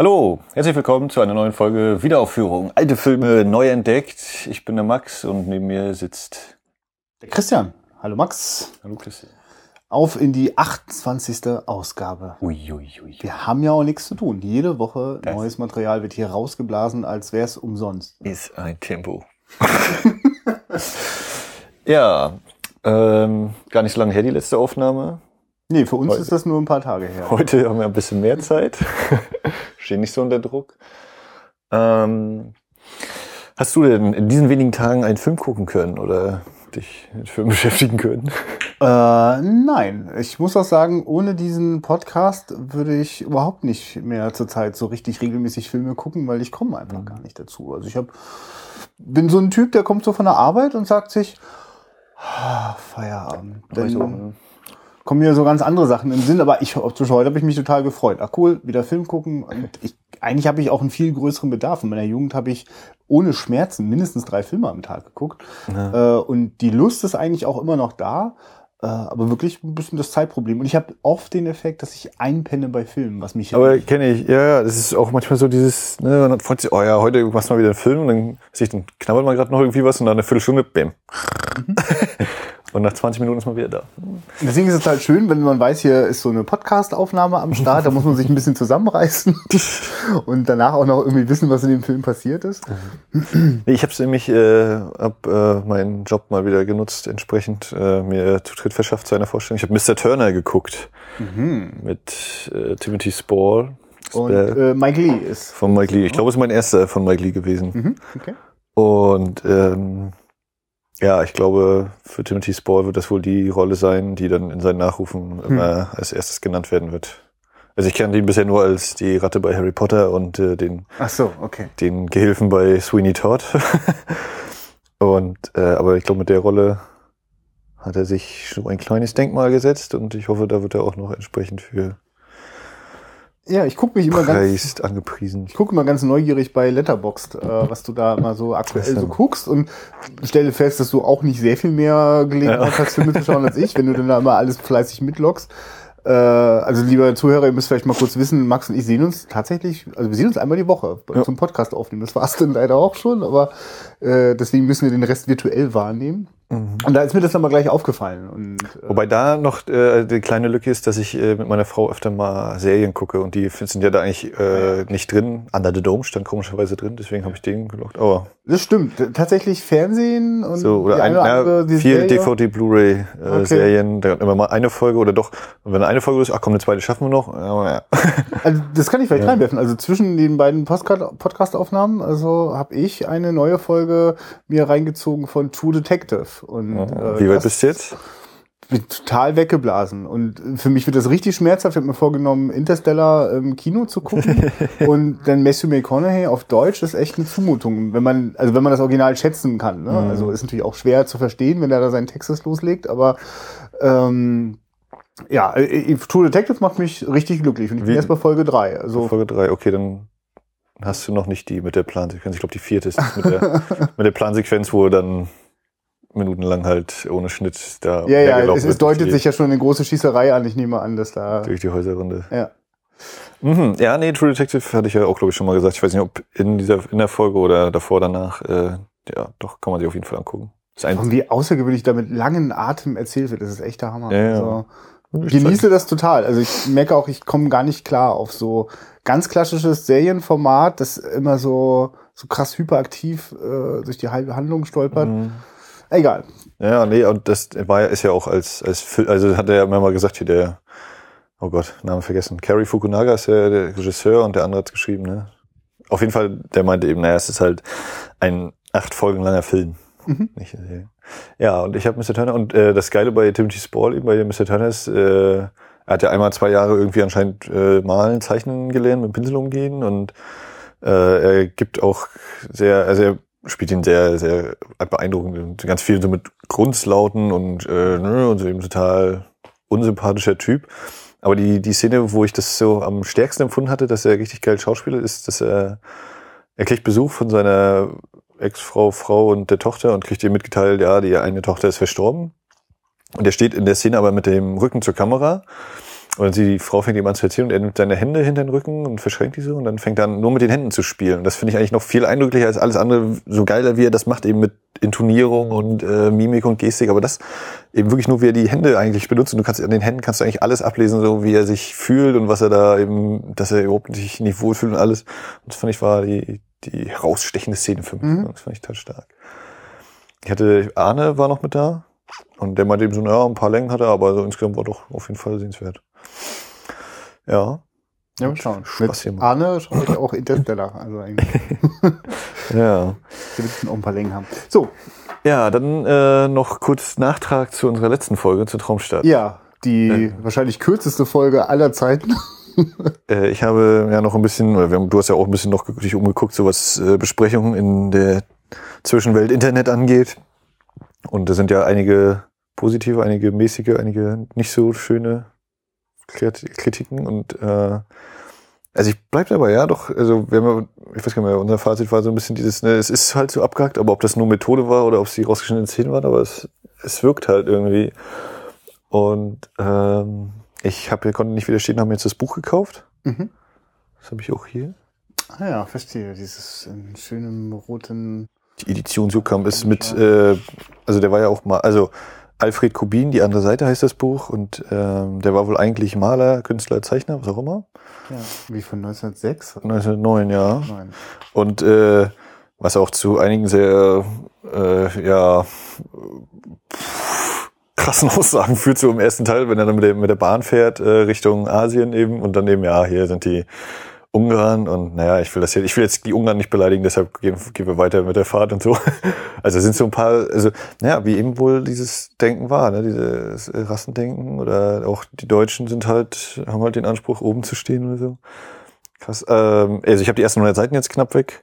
Hallo, herzlich willkommen zu einer neuen Folge Wiederaufführung. Alte Filme neu entdeckt. Ich bin der Max und neben mir sitzt der Christian. Hallo Max. Hallo Christian. Auf in die 28. Ausgabe. Ui, ui, ui. Wir haben ja auch nichts zu tun. Jede Woche das neues Material wird hier rausgeblasen, als wäre es umsonst. Ist ein Tempo. ja, ähm, gar nicht so lange her die letzte Aufnahme. Nee, für uns Heute. ist das nur ein paar Tage her. Heute haben wir ein bisschen mehr Zeit. Stehen nicht so unter Druck. Ähm, hast du denn in diesen wenigen Tagen einen Film gucken können oder dich mit Film beschäftigen können? Äh, nein, ich muss auch sagen, ohne diesen Podcast würde ich überhaupt nicht mehr zurzeit so richtig regelmäßig Filme gucken, weil ich komme einfach gar nicht dazu. Also ich hab, bin so ein Typ, der kommt so von der Arbeit und sagt sich, ah, Feierabend. Dann, kommen mir so ganz andere Sachen im Sinn, aber ich zwischen heute habe ich mich total gefreut. Ach cool, wieder Film gucken. Und ich, eigentlich habe ich auch einen viel größeren Bedarf. In meiner Jugend habe ich ohne Schmerzen mindestens drei Filme am Tag geguckt. Ja. Äh, und die Lust ist eigentlich auch immer noch da. Äh, aber wirklich ein bisschen das Zeitproblem. Und ich habe oft den Effekt, dass ich einpenne bei Filmen, was mich. Aber kenne ich, ja, ja, das ist auch manchmal so dieses, ne, man freut sich, oh ja, heute machst du mal wieder einen Film und dann, sich, dann knabbert man gerade noch irgendwie was und dann eine Viertelstunde, bäm. Mhm. Und nach 20 Minuten ist man wieder da. Deswegen ist es halt schön, wenn man weiß, hier ist so eine Podcast-Aufnahme am Start, da muss man sich ein bisschen zusammenreißen und danach auch noch irgendwie wissen, was in dem Film passiert ist. Ich habe nämlich, äh, hab, äh, meinen Job mal wieder genutzt, entsprechend äh, mir Zutritt verschafft zu einer Vorstellung. Ich habe Mr. Turner geguckt mhm. mit äh, Timothy Spall. Und äh, Mike Lee ist. Von Mike Lee. Ich glaube, es ist mein erster von Mike Lee gewesen. Mhm. Okay. Und ähm, ja, ich glaube, für Timothy Spall wird das wohl die Rolle sein, die dann in seinen Nachrufen hm. immer als erstes genannt werden wird. Also ich kenne ihn bisher nur als die Ratte bei Harry Potter und äh, den, Ach so, okay. den Gehilfen bei Sweeney Todd. und äh, aber ich glaube, mit der Rolle hat er sich so ein kleines Denkmal gesetzt und ich hoffe, da wird er auch noch entsprechend für ja, ich gucke mich immer ganz angepriesen. Ich gucke immer ganz neugierig bei Letterboxd, äh, was du da mal so aktuell so guckst und stelle fest, dass du auch nicht sehr viel mehr Gelegenheit ja. hast, Filme zu schauen als ich, wenn du dann da immer alles fleißig mitloggst. Äh, also lieber Zuhörer, ihr müsst vielleicht mal kurz wissen, Max und ich sehen uns tatsächlich, also wir sehen uns einmal die Woche ja. zum Podcast aufnehmen. Das war es dann leider auch schon, aber äh, deswegen müssen wir den Rest virtuell wahrnehmen. Mhm. Und da ist mir das dann mal gleich aufgefallen. Und, äh Wobei da noch äh, die kleine Lücke ist, dass ich äh, mit meiner Frau öfter mal Serien gucke und die sind ja da eigentlich äh, nicht drin. Under the Dome stand komischerweise drin, deswegen habe ich den gelockt. Aber das stimmt. Tatsächlich Fernsehen und so, oder ein, oder ja, viel DVD, Blu-ray äh, okay. Serien. Da immer mal eine Folge oder doch. Und wenn eine Folge ist, ach komm, eine zweite schaffen wir noch. Aber ja. Also das kann ich vielleicht ja. reinwerfen. Also zwischen den beiden Podcast-Aufnahmen, also habe ich eine neue Folge mir reingezogen von True Detective. Und, äh, Wie weit bist du jetzt? bin total weggeblasen. Und für mich wird das richtig schmerzhaft. Ich habe mir vorgenommen, Interstellar im Kino zu gucken. und dann Matthew McConaughey auf Deutsch ist echt eine Zumutung. Wenn man, also wenn man das Original schätzen kann. Ne? Mhm. Also ist natürlich auch schwer zu verstehen, wenn er da seinen Texas loslegt, aber ähm, ja, äh, True Detective macht mich richtig glücklich. Und ich bin Wie? erst bei Folge 3. Also Folge 3, okay, dann hast du noch nicht die mit der Plansequenz. Ich glaube, die vierte ist mit der, mit der Plansequenz, wo dann minutenlang halt ohne Schnitt da. Ja, ja, es, es deutet sich ja schon eine große Schießerei an. Ich nehme an, dass da. Durch die Häuserrunde. Ja. Mhm. Ja, nee, True Detective hatte ich ja auch, glaube ich, schon mal gesagt. Ich weiß nicht, ob in dieser, in der Folge oder davor, danach, äh, ja, doch, kann man sich auf jeden Fall angucken. Und wie außergewöhnlich da mit langen Atem erzählt wird, das ist echt der Hammer. Ja, ja. Also, genieße das total. Also ich merke auch, ich komme gar nicht klar auf so ganz klassisches Serienformat, das immer so, so krass hyperaktiv äh, durch die halbe Handlung stolpert. Mhm. Egal. Ja, nee, und das war ja, ist ja auch als, als, also hat er ja immer mal gesagt, hier der, oh Gott, Name vergessen. Cary Fukunaga ist ja der Regisseur und der andere hat geschrieben, ne? Auf jeden Fall, der meinte eben, naja, es ist halt ein acht Folgen langer Film. Mhm. Nicht, äh, ja, und ich habe Mr. Turner und äh, das Geile bei Timothy Spall eben bei Mr. Turner ist, äh, er hat ja einmal zwei Jahre irgendwie anscheinend äh, malen, zeichnen gelernt, mit Pinsel umgehen und äh, er gibt auch sehr, also er spielt ihn sehr, sehr beeindruckend. Ganz viel so mit Grundslauten und, äh, ne, und so eben total unsympathischer Typ. Aber die, die Szene, wo ich das so am stärksten empfunden hatte, dass er richtig geil Schauspieler ist, dass er, er kriegt Besuch von seiner Ex-Frau, Frau und der Tochter und kriegt ihr mitgeteilt, ja, die eine Tochter ist verstorben. Und er steht in der Szene aber mit dem Rücken zur Kamera Und die Frau fängt ihm an zu erzählen und er nimmt seine Hände hinter den Rücken und verschränkt die so und dann fängt er an, nur mit den Händen zu spielen. Und das finde ich eigentlich noch viel eindrücklicher als alles andere, so geiler wie er das macht, eben mit Intonierung und äh, Mimik und Gestik. Aber das eben wirklich nur, wie er die Hände eigentlich benutzt. Und du kannst an den Händen kannst du eigentlich alles ablesen, so wie er sich fühlt und was er da eben, dass er überhaupt sich nicht wohlfühlt und alles. Und das fand ich war die, die herausstechende Szene für mich. Mhm. Das fand ich total stark. Ich hatte, Arne war noch mit da. Und der meinte eben so, naja, ein paar Längen hat er, aber so insgesamt war doch auf jeden Fall sehenswert. Ja, Ja, mal schauen. Spaß Mit. Arne schaue ich auch Interstellar. Also eigentlich, ja. wir müssen auch ein paar Längen haben. So, Ja, dann äh, noch kurz Nachtrag zu unserer letzten Folge, zur Traumstadt. ja, die wahrscheinlich kürzeste Folge aller Zeiten. Äh, ich habe ja noch ein bisschen, oder haben, du hast ja auch ein bisschen noch dich umgeguckt, so was äh, Besprechungen in der Zwischenwelt Internet angeht. Und da sind ja einige positive, einige mäßige, einige nicht so schöne Kritiken. Und äh, also ich bleib dabei, ja, doch, also wir haben, ja- ich weiß gar nicht mehr, unser Fazit war so ein bisschen dieses, ne, es ist halt so abgehackt, aber ob das nur Methode war oder ob es die rausgeschnittenen Szenen waren, aber es, es wirkt halt irgendwie. Und ähm, ich hab, konnte nicht widerstehen, haben mir jetzt das Buch gekauft. Mhm. Das habe ich auch hier. Ah ja, verstehe. Dieses in schönem roten. Die Edition Sukam ist mit, äh, also der war ja auch mal, also Alfred Kubin, die andere Seite heißt das Buch und ähm, der war wohl eigentlich Maler, Künstler, Zeichner, was auch immer. Ja, wie von 1906? 1909, ja. Nein. Und äh, was auch zu einigen sehr, äh, ja, pff, krassen Aussagen führt, so im ersten Teil, wenn er dann mit der, mit der Bahn fährt, äh, Richtung Asien eben und dann eben, ja, hier sind die Ungarn und naja, ich will das jetzt, ich will jetzt die Ungarn nicht beleidigen, deshalb gehen, gehen wir weiter mit der Fahrt und so. Also sind so ein paar, also naja, wie eben wohl dieses Denken war, ne, dieses Rassendenken oder auch die Deutschen sind halt, haben halt den Anspruch, oben zu stehen oder so. Krass. Ähm, also ich habe die ersten 100 Seiten jetzt knapp weg.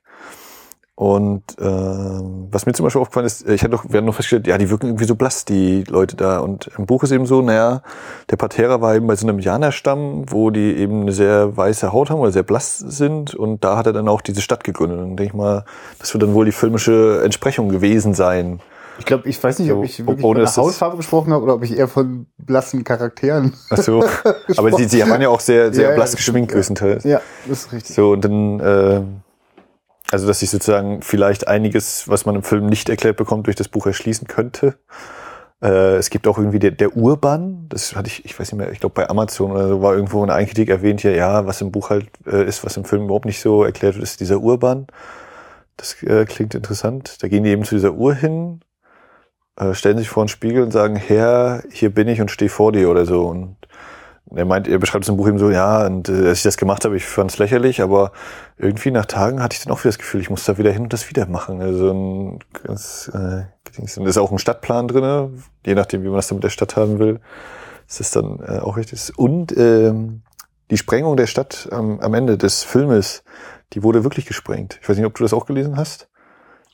Und ähm, was mir zum Beispiel aufgefallen ist, ich hatte doch, wir haben noch festgestellt, ja, die wirken irgendwie so blass, die Leute da. Und im Buch ist eben so, naja, der Patera war eben bei so einem Janerstamm, wo die eben eine sehr weiße Haut haben oder sehr blass sind. Und da hat er dann auch diese Stadt gegründet. Und denke ich mal, das wird dann wohl die filmische Entsprechung gewesen sein. Ich glaube, ich weiß nicht, ob ich wirklich ohne von der Hautfarbe gesprochen habe oder ob ich eher von blassen Charakteren. Ach so. Aber die, die waren ja auch sehr, sehr Ja, ja, blass stimmt, geschminkt ja. größtenteils. Ja, das ist richtig. So, und dann, äh, also dass sich sozusagen vielleicht einiges, was man im Film nicht erklärt bekommt, durch das Buch erschließen könnte. Äh, es gibt auch irgendwie der, der Urban, das hatte ich, ich weiß nicht mehr, ich glaube bei Amazon oder so war irgendwo eine Einkritik erwähnt hier, ja, was im Buch halt äh, ist, was im Film überhaupt nicht so erklärt wird, ist dieser Urban. Das äh, klingt interessant. Da gehen die eben zu dieser Uhr hin, äh, stellen sich vor einen Spiegel und sagen, Herr, hier bin ich und stehe vor dir oder so. Und er meint, er beschreibt es im Buch eben so, ja, und äh, als ich das gemacht habe, ich fand es lächerlich, aber irgendwie nach Tagen hatte ich dann auch wieder das Gefühl, ich muss da wieder hin und das wieder machen. Also ein ganz, äh, ist auch ein Stadtplan drinne, je nachdem, wie man das dann mit der Stadt haben will. ist das dann äh, auch richtig. Und ähm, die Sprengung der Stadt am, am Ende des Filmes, die wurde wirklich gesprengt. Ich weiß nicht, ob du das auch gelesen hast.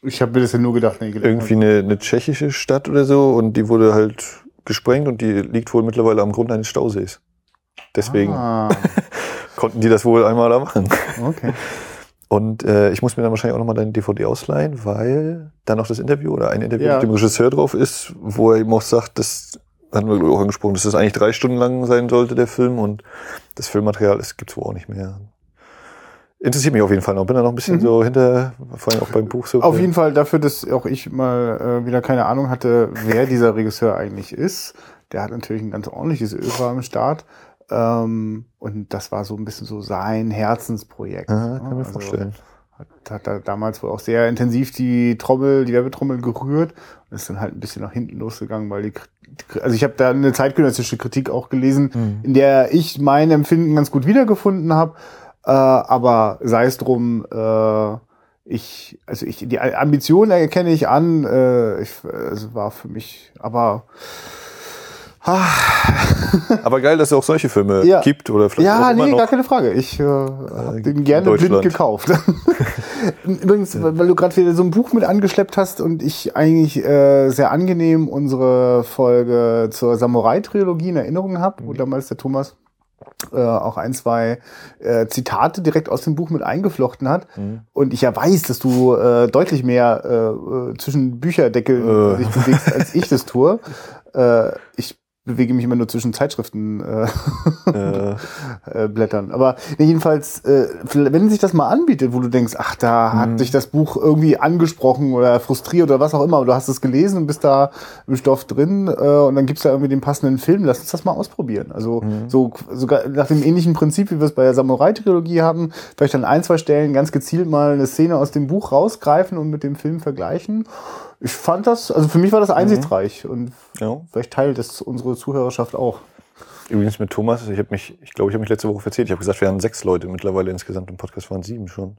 Ich habe mir das ja nur gedacht. Nee, gedacht Irgendwie eine, eine tschechische Stadt oder so und die wurde halt gesprengt und die liegt wohl mittlerweile am Grund eines Stausees. Deswegen Ah, konnten die das wohl einmal da machen. okay. Und äh, ich muss mir dann wahrscheinlich auch nochmal deine DVD ausleihen, weil da noch das Interview oder ein Interview Ja. mit dem Regisseur drauf ist, wo er eben auch sagt, das hatten wir auch angesprochen, dass das eigentlich drei Stunden lang sein sollte, der Film. Und das Filmmaterial das gibt's wohl auch nicht mehr. Interessiert mich auf jeden Fall noch. Bin da noch ein bisschen Mhm. so hinter, vor allem auch beim Buch so. Auf jeden Fall dafür, dass auch ich mal äh, wieder keine Ahnung hatte, wer dieser Regisseur eigentlich ist. Der hat natürlich ein ganz ordentliches Öl am Start. Ähm, und das war so ein bisschen so sein Herzensprojekt. Aha, kann ne? mir Also vorstellen. Hat, hat er damals wohl auch sehr intensiv die Trommel, die Werbetrommel gerührt und ist dann halt ein bisschen nach hinten losgegangen, weil die, also ich habe da eine zeitgenössische Kritik auch gelesen, Mhm. in der ich mein Empfinden ganz gut wiedergefunden habe, äh, aber sei es drum, äh, ich, also ich, die Ambition erkenne ich an, äh, ich, also war für mich, aber Aber geil, dass es auch solche Filme Ja. gibt oder vielleicht auch ja, immer nee, noch. gar keine Frage. Ich äh, habe in den gerne blind gekauft. Übrigens, weil weil du gerade wieder so ein Buch mit angeschleppt hast und ich eigentlich äh, sehr angenehm unsere Folge zur Samurai-Trilogie in Erinnerung habe, Mhm. wo damals der Thomas äh, auch ein, zwei äh, Zitate direkt aus dem Buch mit eingeflochten hat. Mhm. Und ich ja weiß, dass du äh, deutlich mehr äh, äh, zwischen Bücherdeckeln Äh. dich bewegst, als ich das tue. Äh, ich bewege mich immer nur zwischen Zeitschriften äh, äh. äh, blättern. Aber jedenfalls, äh, wenn sich das mal anbietet, wo du denkst, ach, da hat mhm. dich das Buch irgendwie angesprochen oder frustriert oder was auch immer, oder du hast es gelesen und bist da im Stoff drin äh, und dann gibt's da irgendwie den passenden Film, lass uns das mal ausprobieren. Also mhm. so sogar nach dem ähnlichen Prinzip, wie wir es bei der Samurai-Trilogie haben, vielleicht an ein, zwei Stellen ganz gezielt mal eine Szene aus dem Buch rausgreifen und mit dem Film vergleichen ich fand das, also für mich war das mhm. einsichtsreich mhm. und ja. vielleicht teilt das unsere Zuhörerschaft auch. Übrigens mit Thomas, ich habe mich, ich glaube, ich habe mich letzte Woche verzählt. Ich habe gesagt, wir haben sechs Leute mittlerweile insgesamt im Podcast waren sieben schon.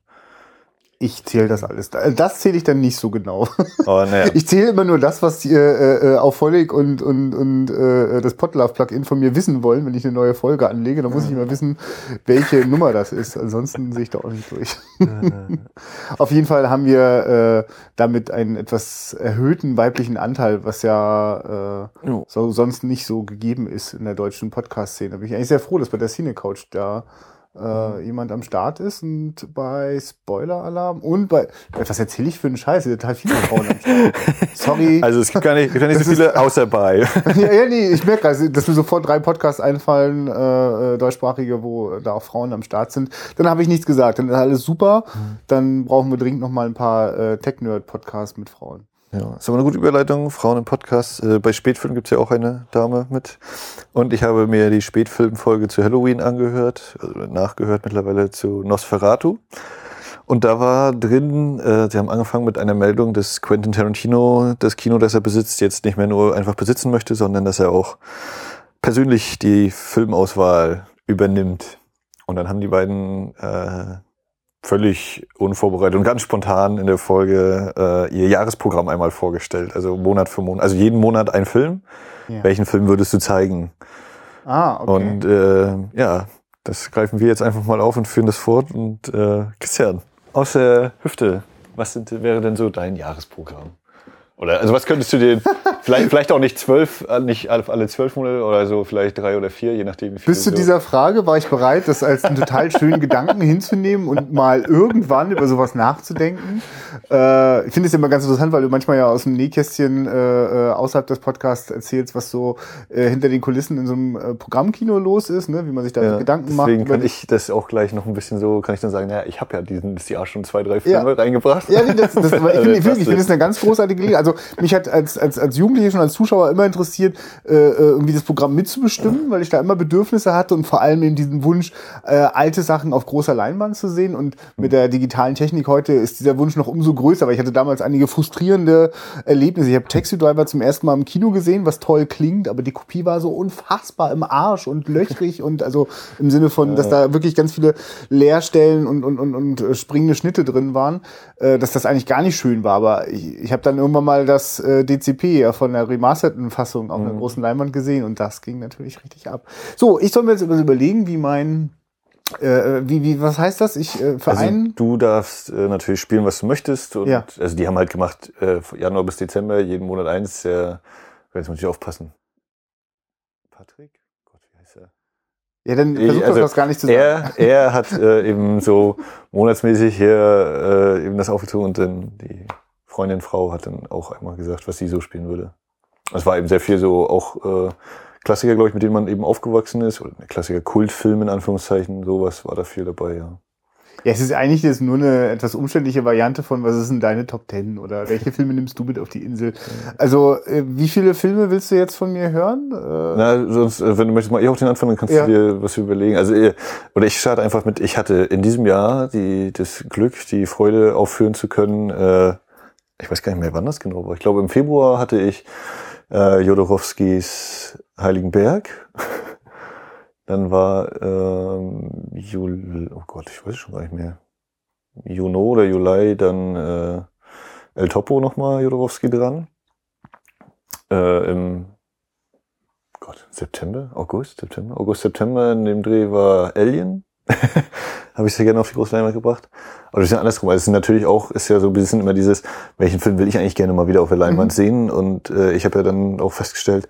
Ich zähle das alles. Das zähle ich dann nicht so genau. Aber naja. Ich zähle immer nur das, was äh, äh, auf Volley und, und, und äh, das Podlove-Plugin von mir wissen wollen, wenn ich eine neue Folge anlege. Dann muss ich immer wissen, welche Nummer das ist. Ansonsten sehe ich da auch nicht durch. auf jeden Fall haben wir äh, damit einen etwas erhöhten weiblichen Anteil, was ja äh, so, sonst nicht so gegeben ist in der deutschen Podcast-Szene. Da bin ich eigentlich sehr froh, dass bei der Cine Couch da äh, jemand am Start ist und bei Spoiler-Alarm und bei, was erzähle ich für einen Scheiß? Total viele Frauen am Start. Sorry. Also es gibt gar nicht, gar nicht so viele außer bei. ja, ja, nee, ich merke, also, dass mir sofort drei Podcasts einfallen, äh, äh, deutschsprachige, wo da auch Frauen am Start sind. Dann habe ich nichts gesagt. Dann ist alles super. Mhm. Dann brauchen wir dringend noch mal ein paar äh, Tech-Nerd-Podcasts mit Frauen. Ja, ist aber eine gute Überleitung. Frauen im Podcast. Äh, bei Spätfilm gibt's ja auch eine Dame mit. Und ich habe mir die Spätfilmfolge zu Halloween angehört, also nachgehört mittlerweile zu Nosferatu. Und da war drin, äh, sie haben angefangen mit einer Meldung, dass Quentin Tarantino das Kino, das er besitzt, jetzt nicht mehr nur einfach besitzen möchte, sondern dass er auch persönlich die Filmauswahl übernimmt. Und dann haben die beiden äh, völlig unvorbereitet und ganz spontan in der Folge äh, ihr Jahresprogramm einmal vorgestellt. Also Monat für Monat. Also jeden Monat ein Film. Ja. Welchen Film würdest du zeigen? Ah, okay. Und äh, ja, das greifen wir jetzt einfach mal auf und führen das fort. Und äh, Christian, aus der Hüfte, was sind, wäre denn so dein Jahresprogramm? Oder also was könntest du dir vielleicht, vielleicht auch nicht zwölf, äh, nicht alle, zwölf Monate oder so, vielleicht drei oder vier, je nachdem. Wie viel Bis zu so. dieser Frage war ich bereit, das als einen total schönen Gedanken hinzunehmen und mal irgendwann über sowas nachzudenken. Äh, ich finde es immer ganz interessant, weil du manchmal ja aus dem Nähkästchen äh, äh, außerhalb des Podcasts erzählst, was so äh, hinter den Kulissen in so einem äh, Programmkino los ist, ne? wie man sich da ja, Gedanken macht. Deswegen kann ich das auch gleich noch ein bisschen so, kann ich dann sagen, naja, ich habe ja dieses Jahr schon zwei, drei Filme ja. reingebracht. Ja, nee, das, das, ich finde ich find, find das eine ganz großartige Gelegenheit. Also mich hat als, als, als Jugendlicher schon als Zuschauer immer interessiert, äh, äh, irgendwie das Programm mitzubestimmen, weil ich da immer Bedürfnisse hatte und vor allem eben diesen Wunsch, äh, alte Sachen auf großer Leinwand zu sehen. Und mit der digitalen Technik heute ist dieser Wunsch noch umso größer, weil ich hatte damals einige frustrierende Erlebnisse. Ich habe Taxi Driver zum ersten Mal im Kino gesehen, was toll klingt, aber die Kopie war so unfassbar im Arsch und löchrig und also im Sinne von, dass da wirklich ganz viele Leerstellen und, und, und, und springende Schnitte drin waren, äh, dass das eigentlich gar nicht schön war. Aber ich, ich habe dann irgendwann mal das äh, DCP ja von der remasterten Fassung auf mhm. einer großen Leinwand gesehen und das ging natürlich richtig ab. So, ich soll mir jetzt überlegen, wie mein äh, wie, wie, was heißt das? Ich äh, Verein. Also, du darfst äh, natürlich spielen, was du möchtest. Und ja. also die haben halt gemacht, äh, Januar bis Dezember, jeden Monat eins, der jetzt muss ich aufpassen. Patrick? Gott, wie heißt er? Ja, dann versuch ich, also, das gar nicht zu sagen. Er, er hat äh, eben so monatsmäßig hier äh, eben das aufgezogen und dann die Freundin, Frau hat dann auch einmal gesagt, was sie so spielen würde. Es war eben sehr viel so auch äh, Klassiker, glaube ich, mit denen man eben aufgewachsen ist, oder Klassiker Kultfilm in Anführungszeichen, sowas war da viel dabei, ja. Ja, es ist eigentlich jetzt nur eine etwas umständliche Variante von, was ist denn deine Top Ten oder welche Filme nimmst du mit auf die Insel? Also, äh, wie viele Filme willst du jetzt von mir hören? Äh, Na, sonst, äh, wenn du möchtest mal eh auf den Anfang, dann kannst ja. du dir was überlegen. Also, oder ich starte einfach mit, ich hatte in diesem Jahr die, das Glück, die Freude aufführen zu können, äh, ich weiß gar nicht mehr, wann das genau war. Ich glaube, im Februar hatte ich äh, Jodorowskis Heiligen Berg. Dann war ähm, Jul, oh Gott, ich weiß schon gar nicht mehr. Juno oder Juli, dann äh, El Topo nochmal Jodorowski dran. Äh, Im Gott, September, August, September, August, September in dem Dreh war Alien. habe ich sehr gerne auf die große Leinwand gebracht. Aber das ist ja andersrum. Also es ist natürlich auch, ist ja so ein bisschen immer dieses, welchen Film will ich eigentlich gerne mal wieder auf der Leinwand mhm. sehen? Und äh, ich habe ja dann auch festgestellt,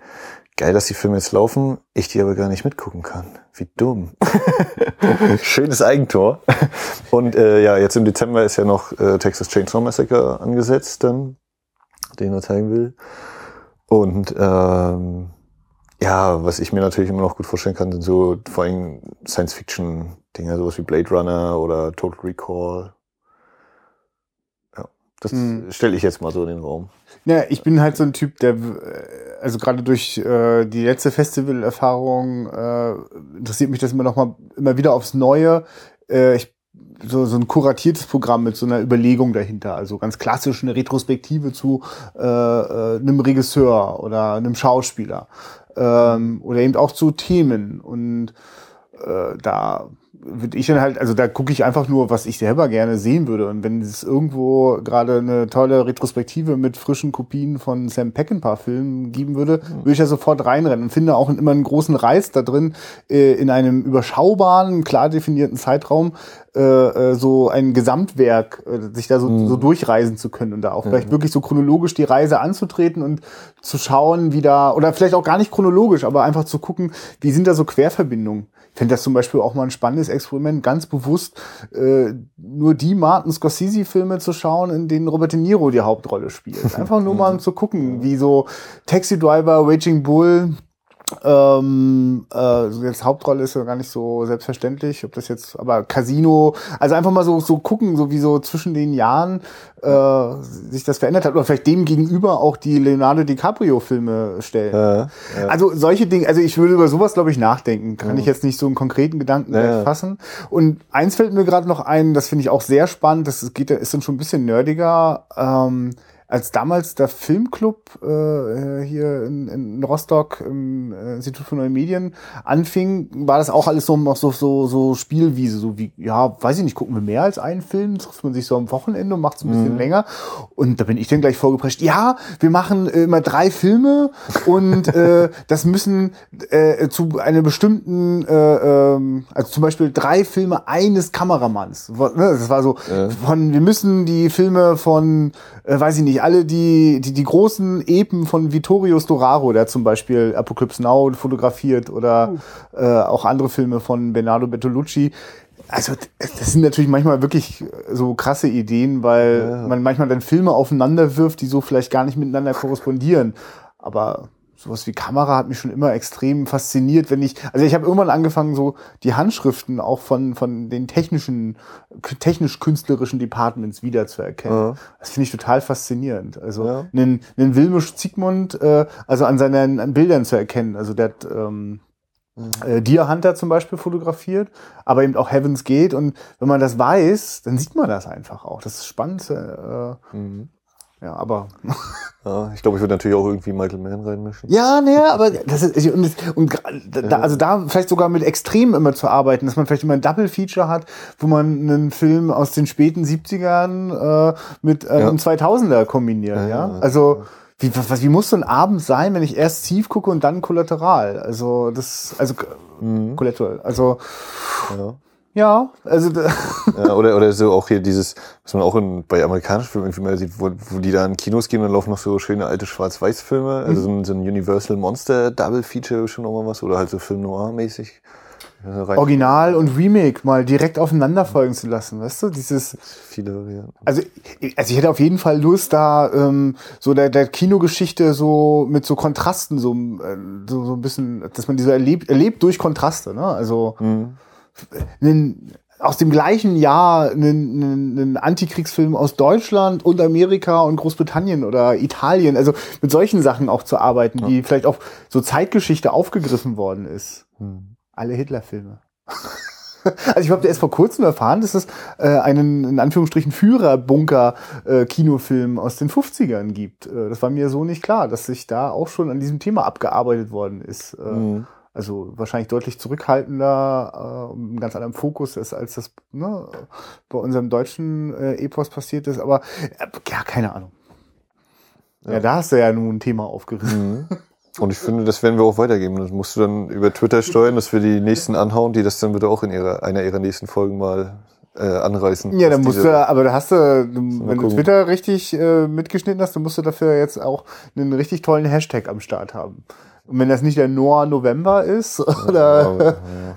geil, dass die Filme jetzt laufen, ich die aber gar nicht mitgucken kann. Wie dumm. Schönes Eigentor. Und äh, ja, jetzt im Dezember ist ja noch äh, Texas Chainsaw Massacre angesetzt, dann, den er zeigen will. Und ähm, Ja, was ich mir natürlich immer noch gut vorstellen kann, sind so vor allem Science-Fiction-Dinge, sowas wie Blade Runner oder Total Recall. Ja, das Hm. stelle ich jetzt mal so in den Raum. Ja, ich bin halt so ein Typ, der, äh, also gerade durch äh, die letzte Festivalerfahrung äh, interessiert mich das immer noch mal immer wieder aufs Neue. Äh, ich, so, so ein kuratiertes Programm mit so einer Überlegung dahinter, also ganz klassisch eine Retrospektive zu äh, äh, einem Regisseur oder einem Schauspieler ähm, oder eben auch zu Themen und äh, da würde ich dann halt, also da gucke ich einfach nur, was ich selber gerne sehen würde. Und wenn es irgendwo gerade eine tolle Retrospektive mit frischen Kopien von Sam Peckinpah-Filmen geben würde, würde ich da sofort reinrennen und finde auch immer einen großen Reiz da drin, äh, in einem überschaubaren, klar definierten Zeitraum äh, äh, so ein Gesamtwerk, äh, sich da so, so durchreisen zu können und da auch vielleicht wirklich so chronologisch die Reise anzutreten und zu schauen, wie da, oder vielleicht auch gar nicht chronologisch, aber einfach zu gucken, wie sind da so Querverbindungen. Ich finde das zum Beispiel auch mal ein spannendes Experiment, ganz bewusst äh, nur die Martin Scorsese-Filme zu schauen, in denen Robert De Niro die Hauptrolle spielt. Einfach nur mal um zu gucken, wie so Taxi Driver, Raging Bull, ähm, äh, jetzt Hauptrolle ist ja gar nicht so selbstverständlich, ob das jetzt, aber Casino, also einfach mal so so gucken, so wie so zwischen den Jahren äh, sich das verändert hat oder vielleicht dem gegenüber auch die Leonardo DiCaprio Filme stellen. Ja, Also solche Dinge, also ich würde über sowas glaube ich nachdenken, kann ich jetzt nicht so einen konkreten Gedanken Ja, ja. fassen. Und eins fällt mir gerade noch ein, das finde ich auch sehr spannend, das geht ist dann schon ein bisschen nerdiger. Ähm, als damals der Filmclub äh, hier in, in Rostock im äh, Institut für Neue Medien anfing, war das auch alles so noch so so so Spielwiese, so wie ja, weiß ich nicht, gucken wir mehr als einen Film, trifft man sich so am Wochenende und macht es ein bisschen länger und da bin ich dann gleich vorgeprescht. Ja, wir machen äh, immer drei Filme und äh, das müssen äh, zu einer bestimmten äh, ähm, also zum Beispiel drei Filme eines Kameramanns. Ne, Das war so von wir müssen die Filme von äh, weiß ich nicht, alle die, die, die großen Epen von Vittorio Storaro, der zum Beispiel Apocalypse Now fotografiert oder äh, auch andere Filme von Bernardo Bertolucci. Also das sind natürlich manchmal wirklich so krasse Ideen, weil man manchmal dann Filme aufeinander wirft, die so vielleicht gar nicht miteinander korrespondieren. Aber sowas wie Kamera hat mich schon immer extrem fasziniert, wenn ich, also ich habe irgendwann angefangen, so die Handschriften auch von, von den technischen, technisch-künstlerischen Departments wiederzuerkennen. Ja. Das finde ich total faszinierend. Also Ja. einen, einen Wilmisch Ziegmund, äh, also an seinen an Bildern zu erkennen. Also der hat ähm, äh, Deer Hunter zum Beispiel fotografiert, aber eben auch Heaven's Gate. Und wenn man das weiß, dann sieht man das einfach auch. Das ist spannend. Äh, Mhm. Ja, aber Ja, ich glaube, ich würde natürlich auch irgendwie Michael Mann reinmischen. Ja, ne, aber das ist und, das- und da, also da vielleicht sogar mit Extremen immer zu arbeiten, dass man vielleicht immer ein Double Feature hat, wo man einen Film aus den späten 70ern äh, mit äh, Ja. einem 2000er kombiniert, ja? Ja. Also wie, was, wie muss so ein Abend sein, wenn ich erst Thief gucke und dann Kollateral? Also das also Mhm. Collateral. Also Ja. Ja, also da- Ja, oder, oder so auch hier dieses, was man auch in, bei amerikanischen Filmen irgendwie mal sieht, wo, wo die da in Kinos gehen und dann laufen noch so schöne alte Schwarz-Weiß-Filme, also so ein, so ein Universal Monster Double Feature schon noch mal was, oder halt so Film Noir-mäßig. Ja, rein- Original und Remake mal direkt aufeinander folgen zu lassen, weißt du? Dieses Viele Varianten. Also, ich- also ich hätte auf jeden Fall Lust, da ähm, so der, der Kinogeschichte so mit so Kontrasten so, äh, so, so ein bisschen, dass man die so erlebt, erlebt durch Kontraste, ne? Also Mhm. Einen, aus dem gleichen Jahr einen, einen, einen Antikriegsfilm aus Deutschland und Amerika und Großbritannien oder Italien, also mit solchen Sachen auch zu arbeiten, die vielleicht auch so Zeitgeschichte aufgegriffen worden ist. Mhm. Alle Hitlerfilme. Also ich habe erst vor kurzem erfahren, dass es äh, einen in Anführungsstrichen Führerbunker-Kinofilm aus den 50ern gibt. Äh, das war mir so nicht klar, dass sich da auch schon an diesem Thema abgearbeitet worden ist. Äh, Mhm. Also wahrscheinlich deutlich zurückhaltender, äh, einen ganz anderen Fokus ist, als das ne, bei unserem deutschen äh, Epos passiert ist. Aber äh, ja, keine Ahnung. Ja. da hast du ja nun ein Thema aufgerissen. Mhm. Und ich finde, das werden wir auch weitergeben. Das musst du dann über Twitter steuern, dass wir die nächsten anhauen, die das dann bitte auch in ihrer, einer ihrer nächsten Folgen mal äh, anreißen. Ja, dann musst du, aber da hast du, du wenn du. Twitter richtig äh, mitgeschnitten hast, dann musst du dafür jetzt auch einen richtig tollen Hashtag am Start haben. Und wenn das nicht der Noah November ist oder aber, ja.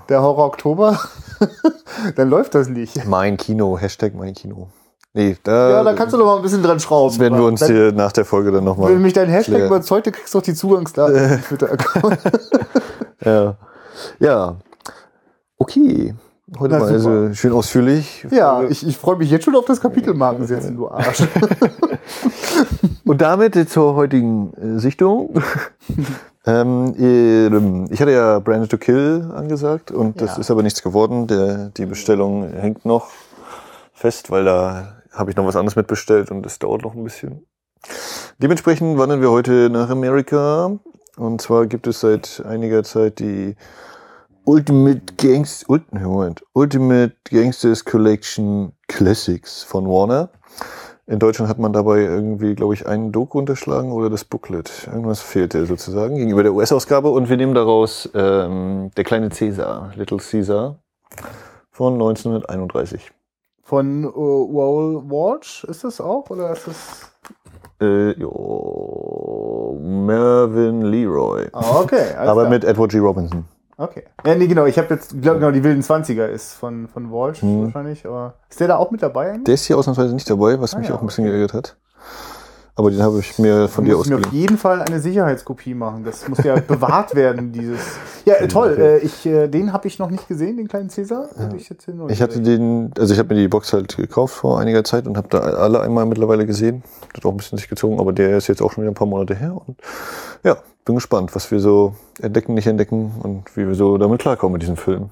der Horror Oktober, dann läuft das nicht. Mein Kino, Hashtag mein Kino. Nee, da, Ja, da kannst du noch mal ein bisschen dran schrauben. das werden wir uns Wenn- hier nach der Folge dann nochmal. Wenn mich dein Hashtag klären. überzeugt, du kriegst doch die Zugangsdaten Äh. zum Twitter-Account. Ja. Ja. Okay. Heute Na, mal super. also schön ausführlich. ja, ich, ich freue mich jetzt schon auf das Kapitelmarken setzen, du Arsch. Und damit zur heutigen äh, Sichtung. Ähm, ähm, ich hatte ja Branded to Kill angesagt und das Ja. ist aber nichts geworden. Der, die Bestellung hängt noch fest, weil da habe ich noch was anderes mitbestellt und das dauert noch ein bisschen. Dementsprechend wandern wir heute nach Amerika. Und zwar gibt es seit einiger Zeit die Ultimate Gangs, Moment, Ultimate Gangsters Collection Classics von Warner. In Deutschland hat man dabei irgendwie, glaube ich, einen Doku unterschlagen oder das Booklet. Irgendwas fehlte sozusagen gegenüber der US-Ausgabe. Und wir nehmen daraus ähm, der kleine Caesar, Little Caesar von 1931. Von äh, Wall Watch ist das auch? Oder ist das. Äh, jo, Mervyn Leroy. Ah, okay. Aber klar. mit Edward G. Robinson. Okay. Ja, nee, genau. Ich habe jetzt, glaub, genau, die wilden 20er ist von, von Walsh Hm. wahrscheinlich. Aber ist der da auch mit dabei eigentlich? Der ist hier ausnahmsweise nicht dabei, was Ah, mich ja, auch ein bisschen okay. geärgert hat. Aber den habe ich mir von dir muss mir auf ausgeliehen. jeden Fall eine Sicherheitskopie machen. Das muss ja bewahrt werden, dieses. Ja, äh, toll. Äh, ich, äh, den habe ich noch nicht gesehen, den kleinen Cäsar. Hab Ich, jetzt Ich nicht hatte gesehen. den, also ich habe mir die Box halt gekauft vor einiger Zeit und habe da alle einmal mittlerweile gesehen. Hat auch ein bisschen sich gezogen, aber der ist jetzt auch schon wieder ein paar Monate her. Und ja, bin gespannt, was wir so entdecken, nicht entdecken und wie wir so damit klarkommen mit diesem Film.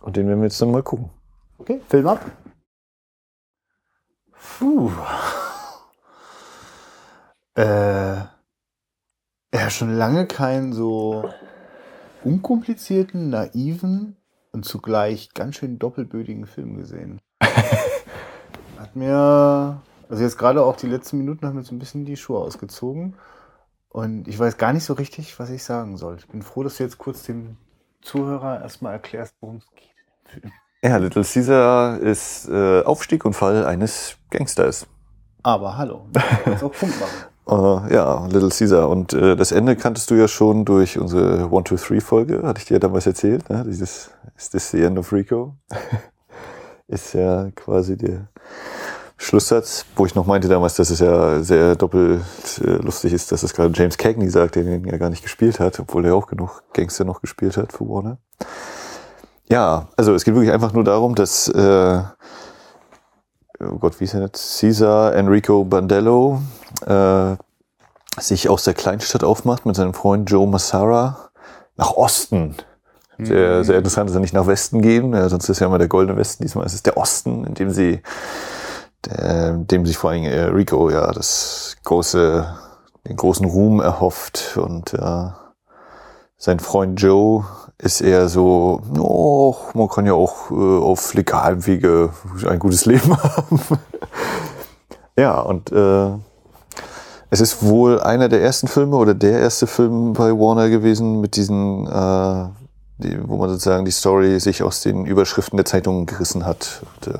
Und den werden wir jetzt dann mal gucken. Okay, Film ab. Puh. Äh, ja, schon lange keinen so unkomplizierten, naiven und zugleich ganz schön doppelbödigen Film gesehen. Hat mir, also jetzt gerade auch die letzten Minuten haben mir so ein bisschen die Schuhe ausgezogen. Und ich weiß gar nicht so richtig, was ich sagen soll. Ich bin froh, dass du jetzt kurz dem Zuhörer erstmal erklärst, worum es geht in dem Film. Ja, Little Caesar ist äh, Aufstieg und Fall eines Gangsters. Aber hallo, du kannst auch Punkt machen. Äh, ja, Little Caesar. Und äh, das Ende kanntest du ja schon durch unsere One, Two, Three Folge, hatte ich dir ja damals erzählt. Ne? Dieses Is this the end of Rico? ist ja quasi der Schlusssatz, wo ich noch meinte damals, dass es ja sehr doppelt äh, lustig ist, dass es gerade James Cagney sagt, der den ja gar nicht gespielt hat, obwohl er auch genug Gangster noch gespielt hat für Warner. Ja, also es geht wirklich einfach nur darum, dass äh, oh Gott, wie ist er jetzt? Caesar Enrico Bandello äh, sich aus der Kleinstadt aufmacht mit seinem Freund Joe Massara nach Osten. Sehr, sehr interessant, dass er nicht nach Westen gehen, ja, sonst ist ja immer der goldene Westen, diesmal ist es der Osten, in dem sie, der, dem sich vor allem äh, Rico ja das große, den großen Ruhm erhofft und äh, sein Freund Joe ist eher so, oh, man kann ja auch äh, auf legalem Wege ein gutes Leben haben. ja, und äh, es ist wohl einer der ersten Filme oder der erste Film bei Warner gewesen mit diesen, äh, die, wo man sozusagen die Story sich aus den Überschriften der Zeitungen gerissen hat. Und, äh,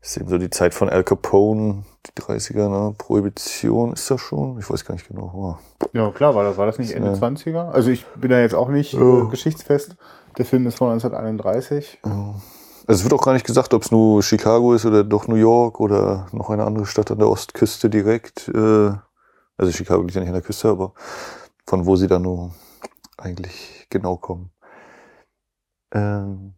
das ist eben so die Zeit von Al Capone, die 30er, ne? Prohibition ist das schon? Ich weiß gar nicht genau. Oh. Ja, klar, war das, war das nicht Ende Ja. 20er? Also ich bin da jetzt auch nicht äh, geschichtsfest. Der Film ist von 1931. Also es wird auch gar nicht gesagt, ob es nur Chicago ist oder doch New York oder noch eine andere Stadt an der Ostküste direkt. Äh, also Chicago liegt ja nicht an der Küste, aber von wo sie da nur eigentlich genau kommen. Ähm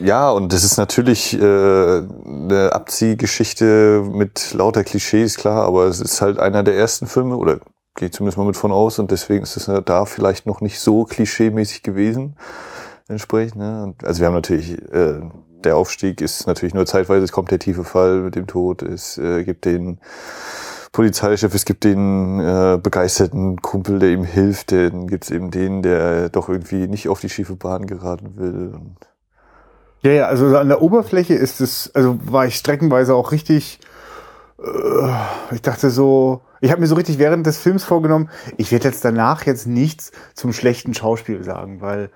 ja, und das ist natürlich äh, eine Abziehgeschichte mit lauter Klischees, klar, aber es ist halt einer der ersten Filme, oder gehe zumindest mal mit von aus, und deswegen ist es da vielleicht noch nicht so klischeemäßig gewesen entsprechend. Ne? Also wir haben natürlich, äh, der Aufstieg ist natürlich nur zeitweise, es kommt der tiefe Fall mit dem Tod, es äh, gibt den Polizeichef, es gibt den äh, begeisterten Kumpel, der ihm hilft, dann gibt's eben den, der doch irgendwie nicht auf die schiefe Bahn geraten will. Und Ja, ja, also an der Oberfläche ist es, also war ich streckenweise auch richtig, äh, ich dachte so, ich habe mir so richtig während des Films vorgenommen, ich werde jetzt danach jetzt nichts zum schlechten Schauspiel sagen, weil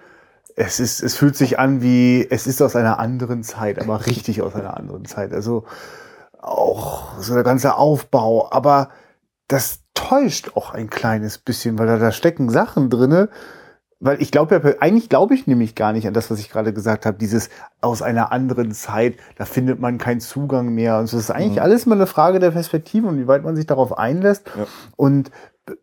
es ist, es fühlt sich an wie, es ist aus einer anderen Zeit, aber richtig aus einer anderen Zeit. Also auch so der ganze Aufbau, aber das täuscht auch ein kleines bisschen, weil da, da stecken Sachen drinne, weil ich glaube ja, eigentlich glaube ich nämlich gar nicht an das, was ich gerade gesagt habe, dieses aus einer anderen Zeit, da findet man keinen Zugang mehr. Und so ist eigentlich mhm. alles immer eine Frage der Perspektive und wie weit man sich darauf einlässt. Ja. Und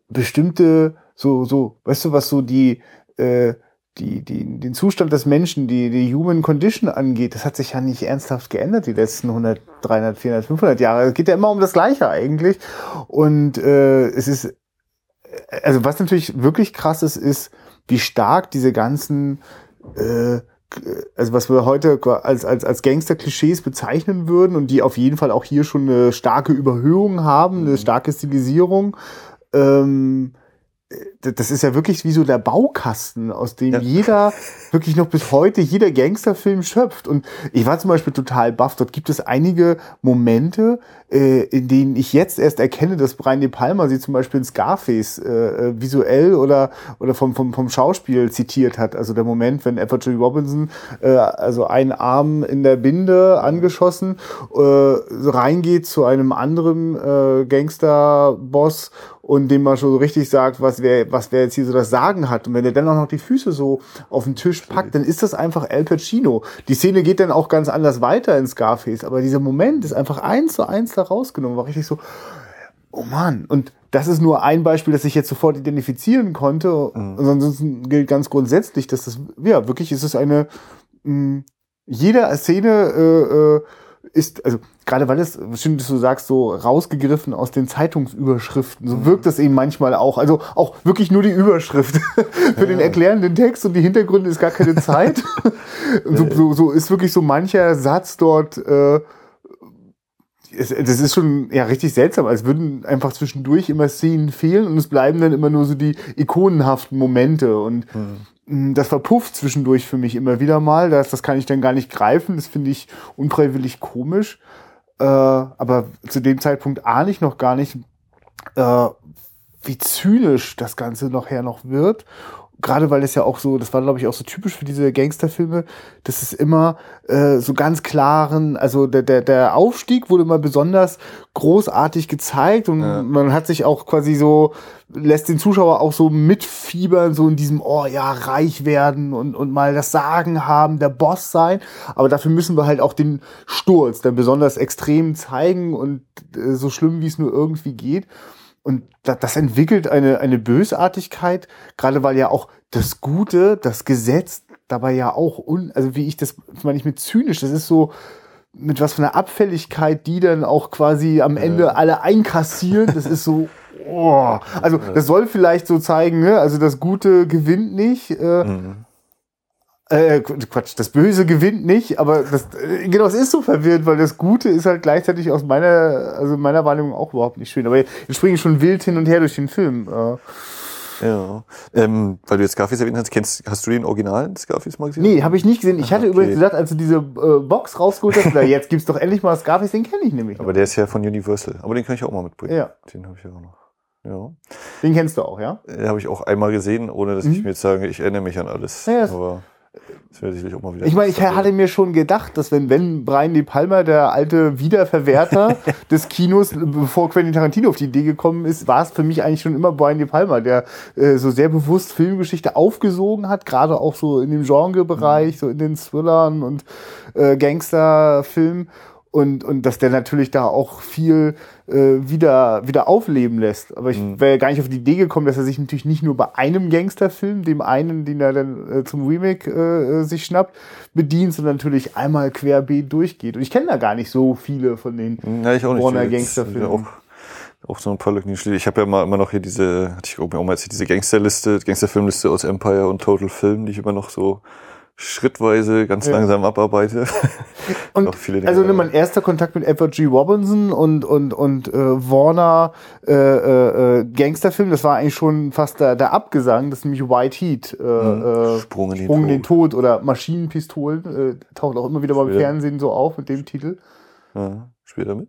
bestimmte, so, so, weißt du, was so die, äh, die, die, den Zustand des Menschen, die, die Human Condition angeht, das hat sich ja nicht ernsthaft geändert die letzten 100, 300, 400, 500 Jahre. Es geht ja immer um das Gleiche eigentlich. Und äh, es ist, also was natürlich wirklich krass ist, ist, wie stark diese ganzen, äh, also was wir heute als, als, als Gangster-Klischees bezeichnen würden und die auf jeden Fall auch hier schon eine starke Überhöhung haben, eine mhm. starke Stilisierung. Ähm, das ist ja wirklich wie so der Baukasten, aus dem ja. jeder wirklich noch bis heute jeder Gangsterfilm schöpft. Und ich war zum Beispiel total baff. Dort gibt es einige Momente, äh, in denen ich jetzt erst erkenne, dass Brian De Palma sie zum Beispiel in Scarface äh, äh, visuell oder oder vom, vom vom Schauspiel zitiert hat. Also der Moment, wenn Edward J. Robinson äh, also einen Arm in der Binde angeschossen äh, reingeht zu einem anderen äh, Gangsterboss und dem man schon so richtig sagt, was wer, was wer jetzt hier so das Sagen hat. Und wenn er dann auch noch die Füße so auf den Tisch packt, dann ist das einfach Al Pacino. Die Szene geht dann auch ganz anders weiter in Scarface, aber dieser Moment ist einfach eins zu eins da rausgenommen. War richtig so, oh Mann. Und das ist nur ein Beispiel, das ich jetzt sofort identifizieren konnte. Mhm. Ansonsten gilt ganz grundsätzlich, dass das, ja, wirklich ist es eine, mh, jeder Szene äh, äh, ist, also gerade weil es, bestimmt, dass du sagst, so rausgegriffen aus den Zeitungsüberschriften, so wirkt das eben manchmal auch. Also auch wirklich nur die Überschrift. Für ja. den erklärenden Text und die Hintergründe ist gar keine Zeit. so, so, so ist wirklich so mancher Satz dort. Äh, es, das ist schon ja richtig seltsam, als würden einfach zwischendurch immer Szenen fehlen und es bleiben dann immer nur so die ikonenhaften Momente und mhm das verpufft zwischendurch für mich immer wieder mal. Das, das kann ich dann gar nicht greifen. Das finde ich unfreiwillig komisch. Äh, aber zu dem Zeitpunkt ahne ich noch gar nicht, äh, wie zynisch das Ganze nachher noch wird gerade weil es ja auch so, das war glaube ich auch so typisch für diese Gangsterfilme, dass es immer äh, so ganz klaren, also der, der, der Aufstieg wurde immer besonders großartig gezeigt und ja. man hat sich auch quasi so, lässt den Zuschauer auch so mitfiebern, so in diesem, oh ja, reich werden und, und mal das Sagen haben, der Boss sein. Aber dafür müssen wir halt auch den Sturz dann besonders extrem zeigen und äh, so schlimm, wie es nur irgendwie geht. Und das entwickelt eine, eine Bösartigkeit, gerade weil ja auch das Gute, das Gesetz dabei ja auch, un, also wie ich das, meine ich mit zynisch, das ist so, mit was von der Abfälligkeit, die dann auch quasi am Ende ja. alle einkassieren, das ist so, oh. also das soll vielleicht so zeigen, ne? also das Gute gewinnt nicht. Äh, mhm. Äh, Quatsch, das Böse gewinnt nicht, aber das, äh, genau, es ist so verwirrend, weil das Gute ist halt gleichzeitig aus meiner, also meiner Wahrnehmung auch überhaupt nicht schön. Aber jetzt springen schon wild hin und her durch den Film. Ja. Ähm, weil du jetzt Scarface erwähnt hast, kennst, hast du den originalen Scarface mal gesehen? Nee, habe ich nicht gesehen. Ich hatte okay. übrigens gesagt, als du diese äh, Box rausgeholt hast, jetzt gibt's doch endlich mal Scarface, den kenne ich nämlich. Noch. Aber der ist ja von Universal. Aber den kann ich auch mal mitbringen. Ja. Den habe ich ja auch noch. Ja. Den kennst du auch, ja? Den habe ich auch einmal gesehen, ohne dass mhm. ich mir jetzt sage, ich erinnere mich an alles. Ja, aber das wäre sicherlich auch mal wieder. Ich meine, ich hatte mir schon gedacht, dass wenn, wenn Brian De Palma, der alte Wiederverwerter des Kinos, bevor Quentin Tarantino auf die Idee gekommen ist, war es für mich eigentlich schon immer Brian De Palma, der äh, so sehr bewusst Filmgeschichte aufgesogen hat, gerade auch so in dem Genrebereich, mhm. so in den Thrillern und äh, Gangsterfilmen und, und dass der natürlich da auch viel äh, wieder, wieder aufleben lässt. Aber ich mhm. wäre gar nicht auf die Idee gekommen, dass er sich natürlich nicht nur bei einem Gangsterfilm, dem einen, den er dann äh, zum Remake äh, sich schnappt, bedient, sondern natürlich einmal querbeet durchgeht. Und ich kenne da gar nicht so viele von den ja, ich auch nicht. Warner Gangsterfilmen. Auch, auch so ein paar Lücken. Ich habe ja mal immer noch hier diese, hatte ich auch mal jetzt diese Gangsterliste, Gangsterfilmliste aus Empire und Total Film, die ich immer noch so schrittweise ganz ja. langsam abarbeite. und also ne, mein erster Kontakt mit Edward G. Robinson und und und äh, Warner äh, äh, äh, Gangsterfilm, das war eigentlich schon fast der, der Abgesang, das ist nämlich White Heat, äh, mhm. Äh, Sprung, in den, Sprung in den Tod oder Maschinenpistolen, äh, taucht auch immer wieder beim Fernsehen so auf mit dem Titel. Ja, spielt er mit?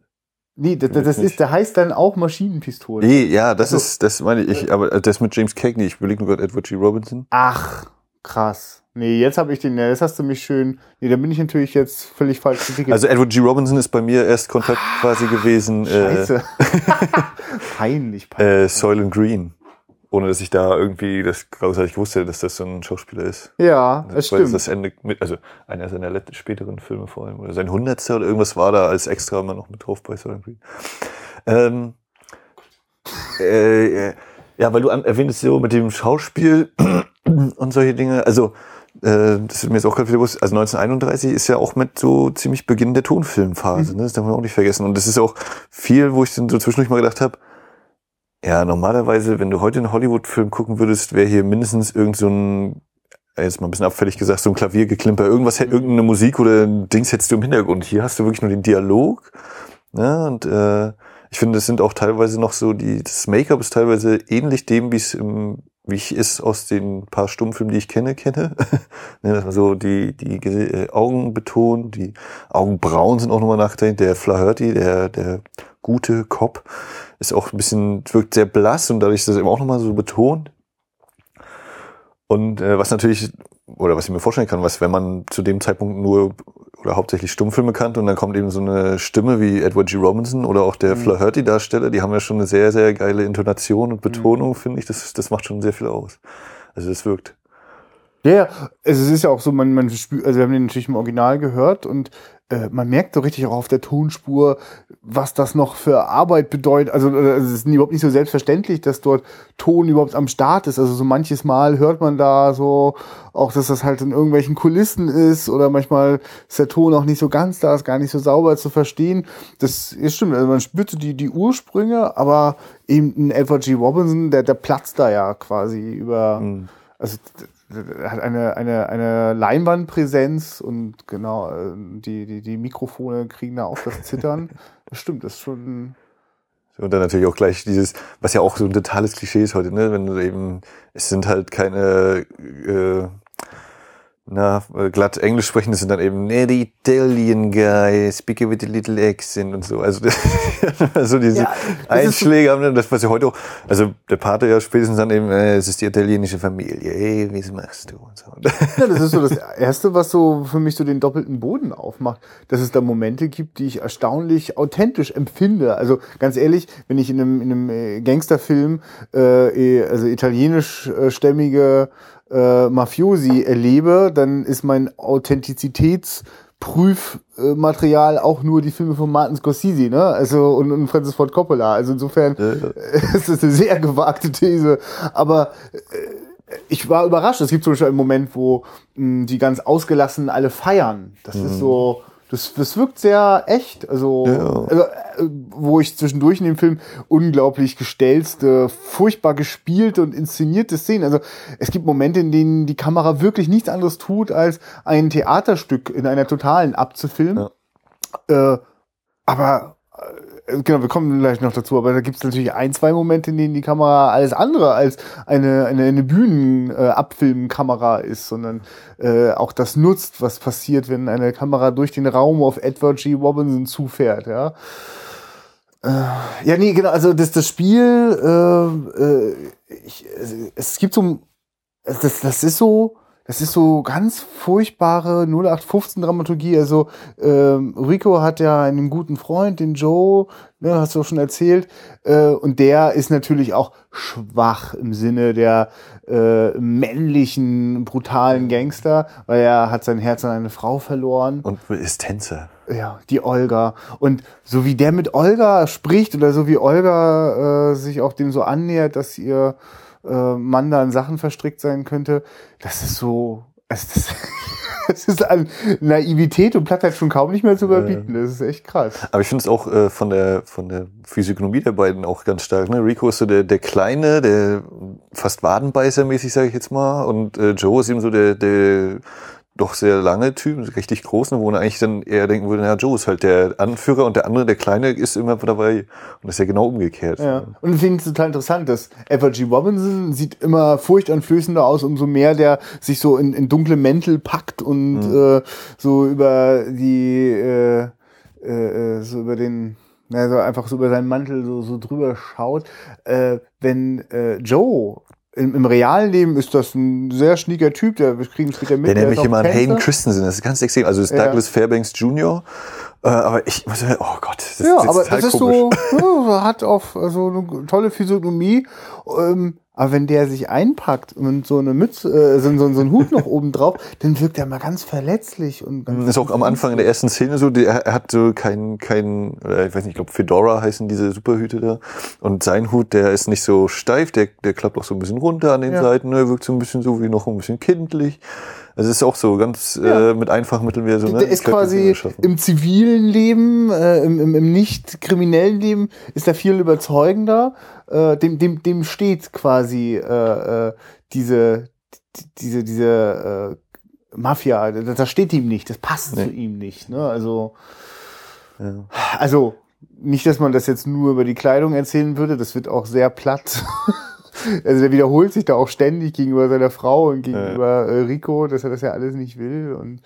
Nee, das, das ist, der heißt dann auch Maschinenpistole. Nee, ja, das also, ist, das meine ich, aber das mit James Cagney, ich überlege nur gerade Edward G. Robinson. Ach, krass. Nee, jetzt habe ich den, ja, jetzt hast du mich schön. Nee, da bin ich natürlich jetzt völlig falsch entwickelt. Also Edward G. Robinson ist bei mir erst Kontakt quasi gewesen. Äh, Scheiße. Äh, peinlich, peinlich. Äh, Soil and Green. ohne dass ich da irgendwie das großartig gewusst hätte, dass das so ein Schauspieler ist. Ja, das das stimmt. das Ende mit, also einer seiner letzten späteren Filme vor allem. Oder sein hundertster oder irgendwas war da als extra immer noch mit drauf bei so irgendwie. Ähm, äh, äh, ja, weil du an, erwähntest so mit dem Schauspiel und solche Dinge. Also, äh, das ist mir jetzt auch gerade wieder bewusst. Also 1931 ist ja auch mit so ziemlich Beginn der Tonfilmphase. Ne? Das darf man auch nicht vergessen. Und das ist auch viel, wo ich dann so zwischendurch mal gedacht habe, ja, normalerweise, wenn du heute einen Hollywood-Film gucken würdest, wäre hier mindestens irgend so ein, jetzt mal ein bisschen abfällig gesagt, so ein Klaviergeklimper, irgendwas, hätte irgendeine Musik oder ein Dings hättest du im Hintergrund. Hier hast du wirklich nur den Dialog. Ne? Und äh, ich finde, das sind auch teilweise noch so, die, das Make-up ist teilweise ähnlich dem, wie es im, wie ich es aus den paar Stummfilmen, die ich kenne, kenne. ne, so die, die äh, Augen betont, die Augenbrauen sind auch nochmal nachgedacht. Der Flaherty, der, der gute Cop, ist auch ein bisschen, wirkt sehr blass und dadurch ist das eben auch nochmal so betont. Und äh, was natürlich, oder was ich mir vorstellen kann, was, wenn man zu dem Zeitpunkt nur oder hauptsächlich Stummfilme kannte und dann kommt eben so eine Stimme wie Edward G. Robinson oder auch der Flaherty-Darsteller, die haben ja schon eine sehr, sehr geile Intonation und Betonung, finde ich. Das, das macht schon sehr viel aus. Also das wirkt. Ja, ja, es ist ja auch so, man, man spürt, also wir haben den natürlich im Original gehört und äh, man merkt so richtig auch auf der Tonspur, was das noch für Arbeit bedeutet. Also äh, es ist überhaupt nicht so selbstverständlich, dass dort Ton überhaupt am Start ist. Also so manches Mal hört man da so auch, dass das halt in irgendwelchen Kulissen ist oder manchmal ist der Ton auch nicht so ganz da, ist gar nicht so sauber zu verstehen. Das ist stimmt, also man spürt so die, die Ursprünge, aber eben ein Edward G. Robinson, der, der platzt da ja quasi über, also er hat eine, eine, eine Leinwandpräsenz und genau, äh, die, die, die Mikrofone kriegen da auch das Zittern. Das stimmt, das ist schon. Und dann natürlich auch gleich dieses, was ja auch so ein totales Klischee ist heute, ne? Wenn du eben, es sind halt keine äh, na, äh, glatt Englisch sprechen, das sind dann eben ne, the Italian guy, speaking with a little accent und so. Also so diese Ja, Einschläge haben dann, das was ja heute auch, also der Pater ja spätestens dann eben, äh, es ist die italienische Familie, hey, wie machst du und so. Ja, das ist so das Erste, was so für mich so den doppelten Boden aufmacht, dass es da Momente gibt, die ich erstaunlich authentisch empfinde. Also ganz ehrlich, wenn ich in einem, in einem äh, Gangsterfilm, äh, eh- also italienischstämmige äh, Mafiosi erlebe, dann ist mein Authentizitätsprüfmaterial auch nur die Filme von Martin Scorsese, ne? Also und, und Francis Ford Coppola. Also insofern es ist eine sehr gewagte These. Aber ich war überrascht. Es gibt zum Beispiel einen Moment, wo mh, die ganz ausgelassen alle feiern. Das ist so, das, das wirkt sehr echt. Also, also äh, wo ich zwischendurch in dem Film unglaublich gestellte, furchtbar gespielte und inszenierte Szenen. Also es gibt Momente, in denen die Kamera wirklich nichts anderes tut, als ein Theaterstück in einer totalen abzufilmen. Äh, aber genau, wir kommen gleich noch dazu, aber da gibt es natürlich ein, zwei Momente, in denen die Kamera alles andere als eine, eine, eine Bühnen-Abfilmkamera ist, sondern äh, auch das nutzt, was passiert, wenn eine Kamera durch den Raum auf Edward G. Robinson zufährt, ja. Äh, ja, nee, genau, also das, das Spiel, äh, äh, ich, es, es gibt so, das, das ist so, das ist so ganz furchtbare 0815-Dramaturgie. Also ähm, Rico hat ja einen guten Freund, den Joe, ne, hast du schon erzählt. Äh, und der ist natürlich auch schwach im Sinne der äh, männlichen, brutalen Gangster, weil er hat sein Herz an eine Frau verloren. Und ist Tänzer. Ja, die Olga. Und so wie der mit Olga spricht oder so wie Olga äh, sich auch dem so annähert, dass ihr äh, Mann da in Sachen verstrickt sein könnte, das ist so, es ist, es ist an Naivität und Plattheit schon kaum nicht mehr zu überbieten. Das ist echt krass. Aber ich finde es auch äh, von der von der Physiognomie der beiden auch ganz stark. Ne? Rico ist so der der kleine, der fast Wadenbeißer-mäßig, sage ich jetzt mal, und äh, Joe ist eben so der der doch sehr lange Typ, richtig groß, ne, wo man eigentlich dann eher denken würde, na, Joe ist halt der Anführer und der andere, der Kleine, ist immer dabei. Und das ist ja genau umgekehrt. Ja. Und ich finde es total interessant, dass Edward G. Robinson sieht immer furchteinflößender aus, umso mehr der sich so in, in dunkle Mäntel packt und äh, so über die, äh, äh, so über den, na, so einfach so über seinen Mantel so, so drüber schaut. Äh, wenn äh, Joe im, im realen Leben ist das ein sehr schnieker Typ, der wir kriegen später mit. Der nennt ist mich immer. Hayden Christensen, das ist ganz extrem. Also das ist Ja. Douglas Fairbanks Jr., äh, aber ich muss sagen, oh Gott, das Ja, ist aber das ist komisch. so, ja, hat auf also eine tolle Physiognomie. Ähm, Aber wenn der sich einpackt und so eine Mütze, äh, so, so, so einen Hut noch oben drauf, dann wirkt er mal ganz verletzlich und ganz Das ist auch am Anfang der ersten Szene so, der, er hat so kein, kein, oder ich weiß nicht, ich glaube Fedora heißen diese Superhüte da. Und sein Hut, der ist nicht so steif, der, der klappt auch so ein bisschen runter an den Ja. Seiten, ne, wirkt so ein bisschen so wie noch ein bisschen kindlich. Also es ist auch so ganz Ja. äh, mit einfachen Mitteln wieder so. Ne, der ist quasi im zivilen Leben, äh, im, im, im nicht kriminellen Leben, ist er viel überzeugender. Äh, dem, dem, dem steht quasi äh, äh, diese, die- diese, diese äh, Mafia, das, das steht ihm nicht, das passt Nee. zu ihm nicht. Ne? Also, Ja. also nicht, dass man das jetzt nur über die Kleidung erzählen würde, das wird auch sehr platt. Also der wiederholt sich da auch ständig gegenüber seiner Frau und gegenüber äh, Rico, dass er das ja alles nicht will. Und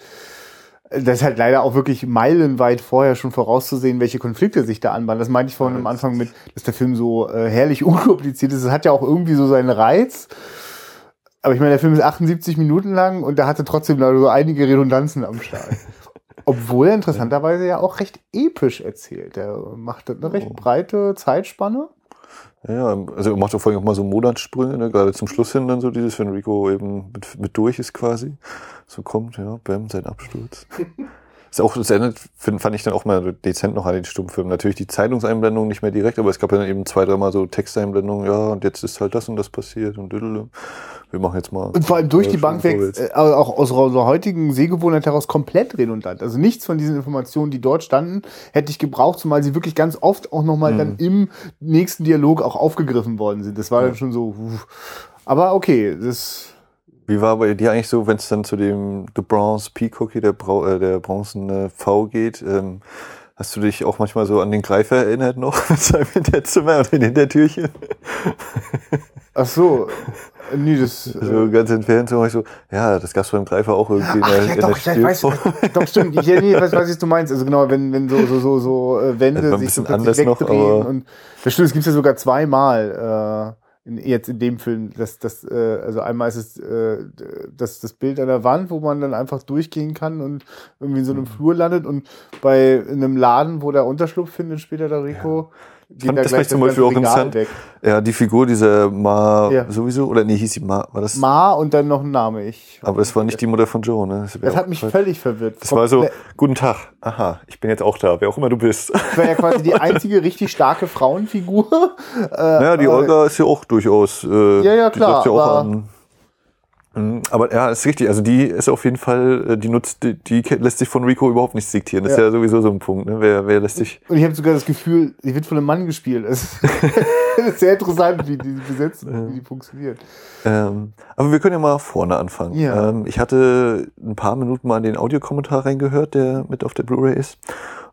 das ist halt leider auch wirklich meilenweit vorher schon vorauszusehen, welche Konflikte sich da anbahnen. Das meinte ich vorhin Ja, am Anfang mit, dass der Film so äh, herrlich unkompliziert ist. Es hat ja auch irgendwie so seinen Reiz. Aber ich meine, der Film ist 78 Minuten lang und der hatte trotzdem leider so einige Redundanzen am Start. Obwohl er interessanterweise ja auch recht episch erzählt. Er macht eine recht Oh. breite Zeitspanne. Ja, also er macht auch vor allem auch mal so Monatssprünge, ne? gerade zum Schluss hin dann so dieses, wenn Rico eben mit, mit durch ist quasi. So kommt, ja, bam, sein Absturz. Ist auch, das erinnert, find, fand ich dann auch mal dezent noch an den Stummfilm. Natürlich die Zeitungseinblendung nicht mehr direkt, aber es gab ja dann eben zwei, dreimal so Texteinblendungen, ja, und jetzt ist halt das und das passiert und düdele. Wir machen jetzt mal. Und vor allem durch äh, die Bank weg, äh, auch aus unserer heutigen Sehgewohnheit heraus komplett redundant. Also nichts von diesen Informationen, die dort standen, hätte ich gebraucht, zumal sie wirklich ganz oft auch nochmal Mhm. dann im nächsten Dialog auch aufgegriffen worden sind. Das war dann schon so. uff. Aber okay, das. Wie war bei dir eigentlich so, wenn es dann zu dem The Bronze Peacockie, der, Brau äh, der bronzene V geht? Ähm, hast du dich auch manchmal so an den Greifer erinnert noch mit seinem Hinterzimmer und den Hintertürchen? Ach so. Nee, das. So ganz entfernt so, ich so, ja, das gab's beim Greifer auch irgendwie Ach, in ja, doch, ich weiß, doch, stimmt. Ich, nee, weiß, weiß, was du meinst. Also genau, wenn, wenn so, so, so, so äh, Wände ein sich so plötzlich noch, wegdrehen aber- und das stimmt, es gibt ja sogar zweimal äh, in, jetzt in dem Film. Das, das, äh, also einmal ist es äh, das, das Bild an der Wand, wo man dann einfach durchgehen kann und irgendwie in so einem Mhm. Flur landet und bei einem Laden, wo der Unterschlupf findet, später der Rico, geht fand da das gleich zum das Beispiel auch interessant. weg. Ja, die Figur dieser Ma Ja. sowieso, oder nee, hieß sie Ma, war das? Ma und dann noch ein Name. Ich, aber das war nicht die Mutter von Joe, ne? das auch hat mich total- völlig verwirrt. Das war so, guten Tag, aha, ich bin jetzt auch da, wer auch immer du bist. Das war ja quasi die einzige richtig starke Frauenfigur. Äh, Naja, die Olga ist ja auch durchaus. Äh, Ja, ja, die klar, sagt ja auch an. Mhm, Aber ja, ist richtig. Also die ist auf jeden Fall, äh, die nutzt, die, die lässt sich von Rico überhaupt nicht diktieren. Das ist Ja. ja sowieso so ein Punkt. Ne? Wer, wer lässt sich? Und ich habe sogar das Gefühl, sie wird von einem Mann gespielt. Das ist, das ist sehr interessant, wie die besetzt, wie die funktioniert. Ähm, aber wir können ja mal vorne anfangen. Ja. Ähm, ich hatte ein paar Minuten mal in den Audiokommentar reingehört, der mit auf der Blu-ray ist.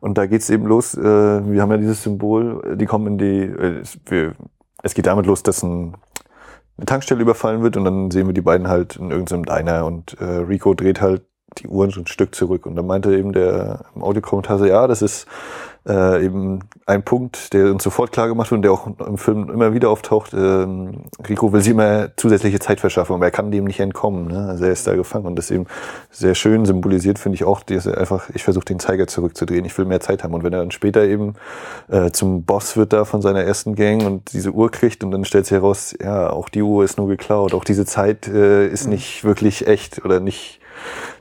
Und da geht's eben los. Äh, wir haben ja dieses Symbol. Die kommen in die. Äh, wir, es geht damit los, dass ein, eine Tankstelle überfallen wird und dann sehen wir die beiden halt in irgendeinem Diner und äh, Rico dreht halt die Uhren so ein Stück zurück. Und dann meinte eben der im Audiokommentar so, ja, das ist äh, eben ein Punkt, der uns sofort klar gemacht wird und der auch im Film immer wieder auftaucht. Ähm, Rico will sich immer zusätzliche Zeit verschaffen, aber er kann dem nicht entkommen. Ne? Also er ist da gefangen und das eben sehr schön symbolisiert, finde ich auch, dass einfach, ich versuche den Zeiger zurückzudrehen, ich will mehr Zeit haben. Und wenn er dann später eben äh, zum Boss wird da von seiner ersten Gang und diese Uhr kriegt und dann stellt sich heraus, ja, auch die Uhr ist nur geklaut, auch diese Zeit äh, ist nicht wirklich echt oder nicht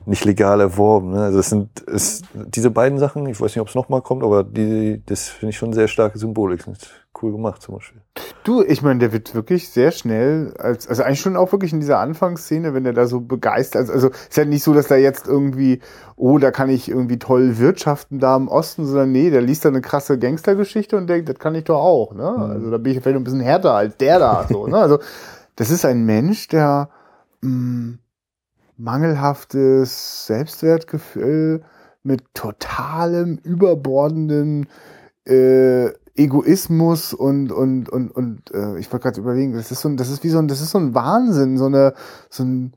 nicht legal erworben. Ne? Also es sind es, diese beiden Sachen, ich weiß nicht, ob es nochmal kommt, aber die, das finde ich schon sehr starke Symbolik. Das ist cool gemacht zum Beispiel. Du, ich meine, der wird wirklich sehr schnell, als, also eigentlich schon auch wirklich in dieser Anfangsszene, wenn der da so begeistert, also, also ist ja nicht so, dass da jetzt irgendwie, oh, da kann ich irgendwie toll wirtschaften da im Osten, sondern nee, der liest da eine krasse Gangstergeschichte und denkt, das kann ich doch auch, ne? Also da bin ich vielleicht ein bisschen härter als der da, so, ne? Also das ist ein Mensch, der mh, mangelhaftes Selbstwertgefühl mit totalem, überbordenden äh, Egoismus und und und und äh, ich wollte gerade überlegen, das ist so ein, das ist wie so ein, das ist so ein Wahnsinn, so eine so ein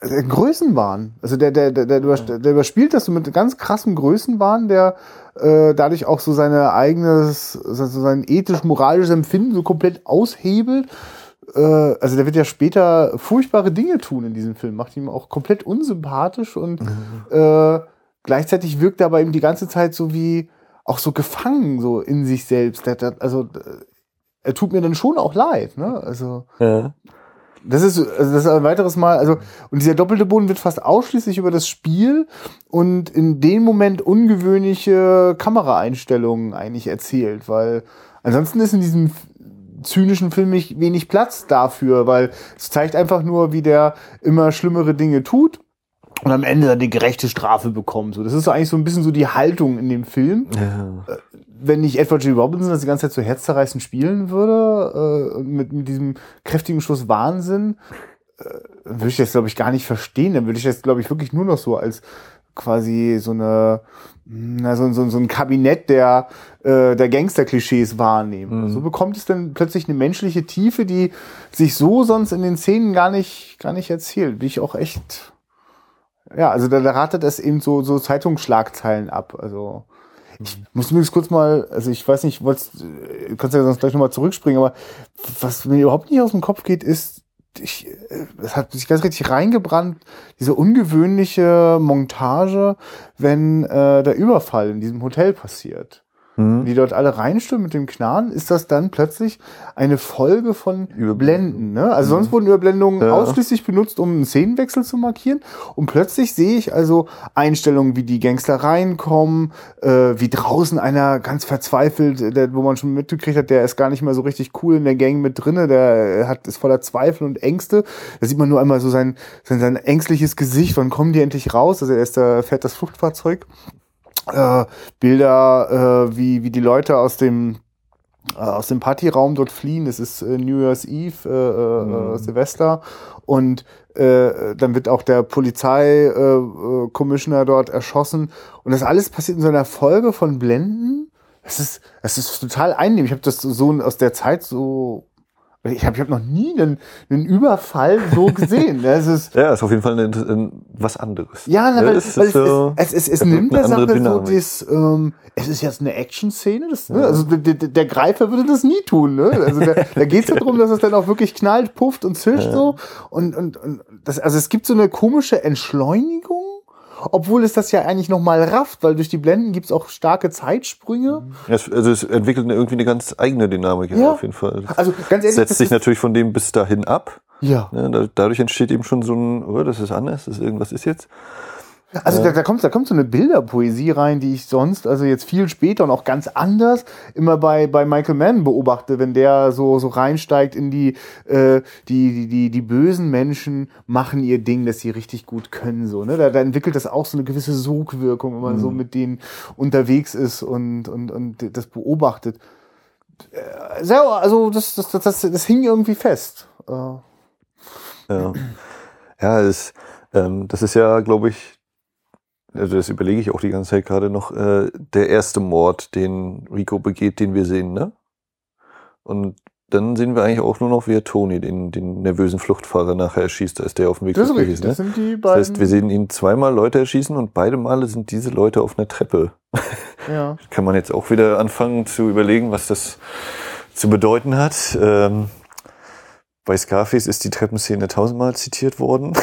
also ein Größenwahn. Also der der der, der, der überspielt das so mit ganz krassem Größenwahn, der äh, dadurch auch so seine eigenes, so sein ethisch-moralisches Empfinden so komplett aushebelt. Äh, also der wird ja später furchtbare Dinge tun in diesem Film, macht ihn auch komplett unsympathisch und äh, gleichzeitig wirkt er aber eben die ganze Zeit so wie auch so gefangen so in sich selbst. Der, der, also äh, er tut mir dann schon auch leid, ne? Also. Ja. Das ist, also das ist ein weiteres Mal, also, und dieser doppelte Boden wird fast ausschließlich über das Spiel und in dem Moment ungewöhnliche Kameraeinstellungen eigentlich erzählt, weil ansonsten ist in diesem zynischen Film nicht wenig Platz dafür, weil es zeigt einfach nur, wie der immer schlimmere Dinge tut und am Ende dann die gerechte Strafe bekommt. So, das ist so eigentlich so ein bisschen so die Haltung in dem Film. Ja. Wenn nicht Edward G. Robinson das die ganze Zeit so herzzerreißend spielen würde, äh, mit, mit diesem kräftigen Schuss Wahnsinn, äh, würde ich das, glaube ich, gar nicht verstehen. Dann würde ich das, glaube ich, wirklich nur noch so als quasi so eine, na, so, so, so ein Kabinett der, äh, der Gangster-Klischees wahrnehmen. Mhm. So bekommt es dann plötzlich eine menschliche Tiefe, die sich so sonst in den Szenen gar nicht, gar nicht erzählt. Bin ich auch echt, ja, also da, da ratet es eben so, so Zeitungsschlagzeilen ab. Also ich muss jetzt kurz mal, also ich weiß nicht, wolltest, äh, kannst ja sonst gleich nochmal zurückspringen, aber was mir überhaupt nicht aus dem Kopf geht, ist, ich, äh, es hat sich ganz richtig reingebrannt, diese ungewöhnliche Montage, wenn äh, der Überfall in diesem Hotel passiert. Mhm. Die dort alle reinstürmen mit dem Knarren, ist das dann plötzlich eine Folge von Überblenden. Ne? Also sonst wurden Überblendungen Ja. ausschließlich benutzt, um einen Szenenwechsel zu markieren. Und plötzlich sehe ich also Einstellungen, wie die Gangster reinkommen, äh, wie draußen einer ganz verzweifelt, der, wo man schon mitgekriegt hat, der ist gar nicht mehr so richtig cool in der Gang mit drinne, der hat ist voller Zweifel und Ängste. Da sieht man nur einmal so sein, sein, sein ängstliches Gesicht, wann kommen die endlich raus? Also er ist da fährt das Fluchtfahrzeug äh, Bilder, äh, wie, wie die Leute aus dem äh, aus dem Partyraum dort fliehen. Es ist äh, New Year's Eve, äh, äh, Mhm. Silvester und äh, dann wird auch der Polizei-Commissioner äh, Commissioner dort erschossen und das alles passiert in so einer Folge von Blenden. Es ist, es ist total einnehmend. Ich habe das so aus der Zeit so ich habe ich hab noch nie einen, einen Überfall so gesehen. Das ist Ja, ist auf jeden Fall ein, ein, was anderes. ja, na, weil, es weil es, so- es, es, es, es es nimmt der Sache so das, ähm, es ist jetzt eine Action-Szene, das, ne? also der, der, der Greifer würde das nie tun, ne? Also da, da geht es darum, dass es dann auch wirklich knallt, pufft und zischt so und, und, und das, also es gibt so eine komische Entschleunigung, obwohl es das ja eigentlich nochmal rafft, weil durch die Blenden gibt es auch starke Zeitsprünge. Es, also es entwickelt irgendwie eine ganz eigene Dynamik, ja, Ja. auf jeden Fall. Also ganz ehrlich, setzt das sich natürlich von dem bis dahin ab. Ja. Ne? Da, dadurch entsteht eben schon so ein, oh, das ist anders, das ist irgendwas ist jetzt. Also da, da kommt da kommt so eine Bilderpoesie rein, die ich sonst also jetzt viel später und auch ganz anders immer bei bei Michael Mann beobachte, wenn der so so reinsteigt in die äh, die die die die bösen Menschen machen ihr Ding, das sie richtig gut können so ne? Da, da entwickelt das auch so eine gewisse Sogwirkung, wenn man so mit denen unterwegs ist und und und das beobachtet. Äh, Sehr, also das das das das, das hing irgendwie fest. Äh, Ja, ja es, ähm, das ist ja, glaube ich, also das überlege ich auch die ganze Zeit gerade noch, äh, der erste Mord, den Rico begeht, den wir sehen, ne? Und dann sehen wir eigentlich auch nur noch, wie er Tony, den, den nervösen Fluchtfahrer, nachher erschießt, als der auf dem Weg das ist richtig. Das ne? sind die Das beiden. heißt, wir sehen ihn zweimal Leute erschießen und beide Male sind diese Leute auf einer Treppe. ja. Kann man jetzt auch wieder anfangen zu überlegen, was das zu bedeuten hat. Ähm, bei Scarface ist die Treppenszene tausendmal zitiert worden.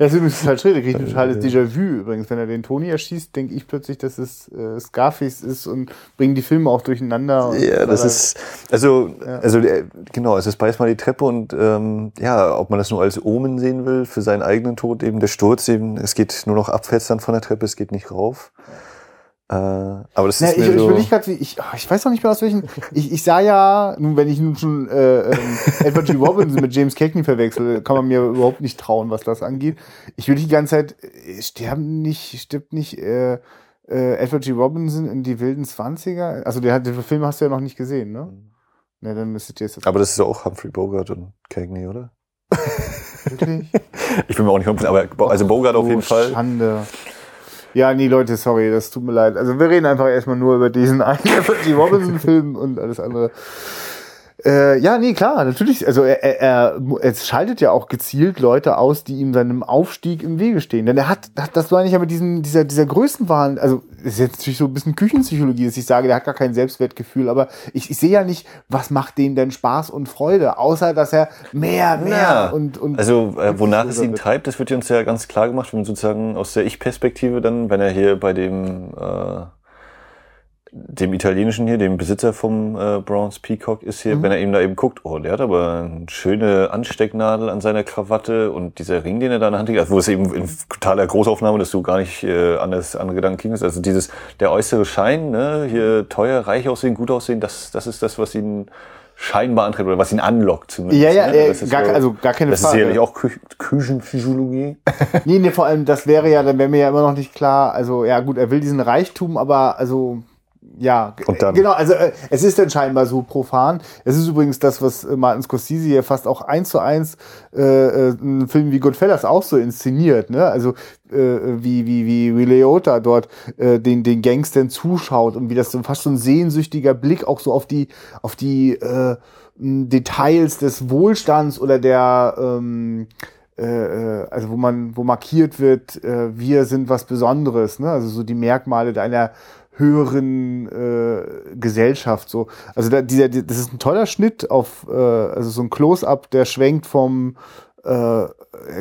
Ja, das ist übrigens total schräg. Da kriege ich ein totales Déjà-vu. Übrigens, wenn er den Tony erschießt, denke ich plötzlich, dass es äh, Scarface ist und bringen die Filme auch durcheinander. Ja, das ist, also, Ja. also äh, genau, es ist beißmal die Treppe und ähm, ja, ob man das nur als Omen sehen will für seinen eigenen Tod, eben der Sturz, eben, es geht nur noch abwärts dann von der Treppe, es geht nicht rauf. Äh, aber das Ja, ist ich, mir ich so, gerade, wie ich, oh, ich weiß noch nicht mehr aus welchen. Ich, ich sah ja, nun, wenn ich nun schon äh, ähm, Edward G. Robinson mit James Cagney verwechsel, kann man mir überhaupt nicht trauen, was das angeht. Ich will die ganze Zeit, äh, sterben nicht, stirbt nicht äh, äh, Edward G. Robinson in die wilden Zwanziger? Also der den Film hast du ja noch nicht gesehen, ne? Ne, dann müsstet ihr jetzt aber das ist auch Humphrey Bogart und Cagney, oder? wirklich. Ich bin mir auch nicht hundertprozentig, aber also Bogart auf Oh, jeden Fall. Schande. Ja, nee, Leute, sorry, das tut mir leid. Also wir reden einfach erstmal nur über diesen einen G. Robinson-Film und alles andere. Äh, ja, nee, klar, natürlich. Also er, er, er, es schaltet ja auch gezielt Leute aus, die ihm seinem Aufstieg im Wege stehen. Denn er hat, das meine ich ja mit diesem, dieser, dieser Größenwahn, also ist jetzt natürlich so ein bisschen Küchenpsychologie, dass ich sage, der hat gar kein Selbstwertgefühl, aber ich, ich sehe ja nicht, was macht denen denn Spaß und Freude, außer dass er mehr, mehr Ja, und, und also äh, wonach es ihn wird. treibt, das wird uns ja ganz klar gemacht, wenn sozusagen aus der Ich-Perspektive dann, wenn er hier bei dem äh, dem italienischen hier, dem Besitzer vom äh, Bronze Peacock ist hier, mhm. wenn er ihm da eben guckt, oh, der hat aber eine schöne Anstecknadel an seiner Krawatte und dieser Ring, den er da in der Hand hat, also wo es eben in totaler Großaufnahme, dass du gar nicht äh, an das andere Gedanken gingst. Also dieses, der äußere Schein, ne, hier teuer, reich aussehen, gut aussehen, das, das ist das, was ihn scheinbar antreibt oder was ihn anlockt zumindest. Ja, ja, ne? äh, gar, so, also gar keine das Frage. Das ist sicherlich auch Kü Küchenphysiologie. nee, nee, vor allem, das wäre ja, dann wäre mir ja immer noch nicht klar, also ja gut, er will diesen Reichtum, aber also ja, genau, also äh, es ist dann scheinbar so profan. Es ist übrigens das, was äh, Martin Scorsese hier fast auch eins zu eins äh, äh, ein Film wie Goodfellas auch so inszeniert, ne? Also äh, wie wie wie wie Leota dort äh, den den Gangstern zuschaut und wie das so fast so ein sehnsüchtiger Blick auch so auf die auf die äh, Details des Wohlstands oder der ähm, äh, äh, also wo man wo markiert wird, äh, wir sind was Besonderes, ne? Also so die Merkmale einer höheren äh, Gesellschaft so also da, dieser das ist ein toller Schnitt auf äh, also so ein Close-up der schwenkt vom äh,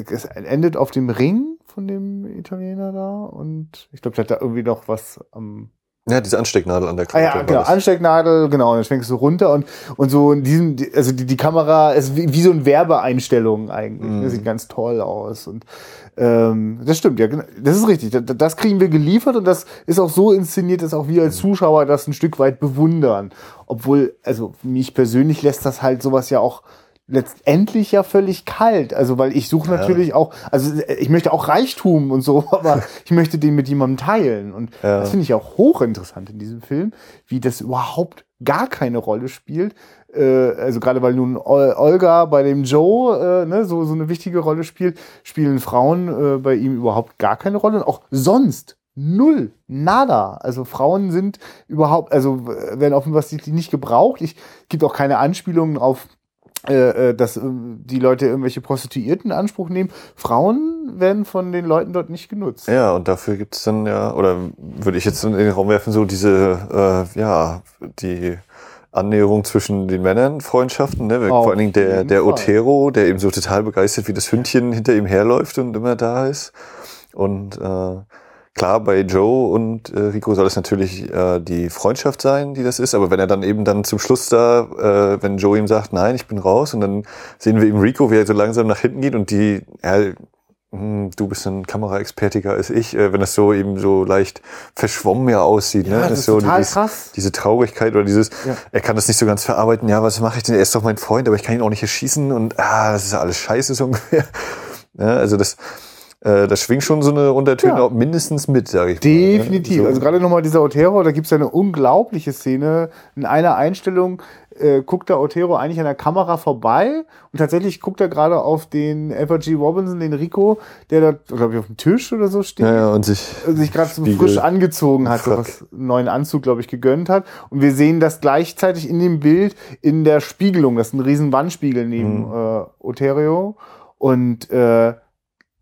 es endet auf dem Ring von dem Italiener da und ich glaube der hat da irgendwie noch was am ja, diese Anstecknadel an der Krawatte. Ah, ja, genau, Anstecknadel, genau, und dann schwenkst du runter und, und so in diesem, also die, die Kamera ist wie, wie so eine Werbeeinstellung eigentlich. Mm. Das sieht ganz toll aus und ähm, das stimmt, ja, das ist richtig. Das kriegen wir geliefert und das ist auch so inszeniert, dass auch wir als Zuschauer das ein Stück weit bewundern. Obwohl, also mich persönlich lässt das halt sowas ja auch letztendlich ja völlig kalt. Also, weil ich suche natürlich ja. auch, also ich möchte auch Reichtum und so, aber ich möchte den mit jemandem teilen. Und ja. das finde ich auch hochinteressant in diesem Film, wie das überhaupt gar keine Rolle spielt. Äh, also gerade weil nun Olga bei dem Joe äh, ne, so, so eine wichtige Rolle spielt, spielen Frauen äh, bei ihm überhaupt gar keine Rolle. Und auch sonst Null, nada. Also Frauen sind überhaupt, also werden offensichtlich nicht gebraucht. Ich gibt auch keine Anspielungen auf äh, äh, dass äh, die Leute irgendwelche Prostituierten in Anspruch nehmen. Frauen werden von den Leuten dort nicht genutzt. Ja, und dafür gibt es dann ja, oder würde ich jetzt in den Raum werfen, so diese, äh, ja, die Annäherung zwischen den Männern, Freundschaften, ne? Vor allen Dingen der, der Otero, der eben so total begeistert wie das Hündchen hinter ihm herläuft und immer da ist. Und äh, Klar, bei Joe und äh, Rico soll es natürlich äh, die Freundschaft sein, die das ist, aber wenn er dann eben dann zum Schluss da, äh, wenn Joe ihm sagt, nein, ich bin raus, und dann sehen wir eben Rico, wie er so langsam nach hinten geht und die, ja, hm, du bist ein Kameraexpertiger als ich, äh, wenn das so eben so leicht verschwommen ja aussieht, ja, ne? Das, das ist so total dieses, krass. diese Traurigkeit oder dieses, ja. er kann das nicht so ganz verarbeiten, ja, was mache ich denn? Er ist doch mein Freund, aber ich kann ihn auch nicht erschießen und ah, das ist alles scheiße so ungefähr. Ja, also das, äh, das schwingt schon so eine Untertöne ja. mindestens mit, sage ich Definitiv. mal. Definitiv. So. Also gerade nochmal dieser Otero, da gibt's ja eine unglaubliche Szene. In einer Einstellung äh, guckt der Otero eigentlich an der Kamera vorbei und tatsächlich guckt er gerade auf den Edward G. Robinson, den Rico, der da, glaube ich, auf dem Tisch oder so steht. Ja, ja und sich, und sich gerade so frisch angezogen hat, so was einen neuen Anzug, glaube ich, gegönnt hat. Und wir sehen das gleichzeitig in dem Bild in der Spiegelung. Das ist ein riesen Wandspiegel neben mhm. äh, Otero. Und äh,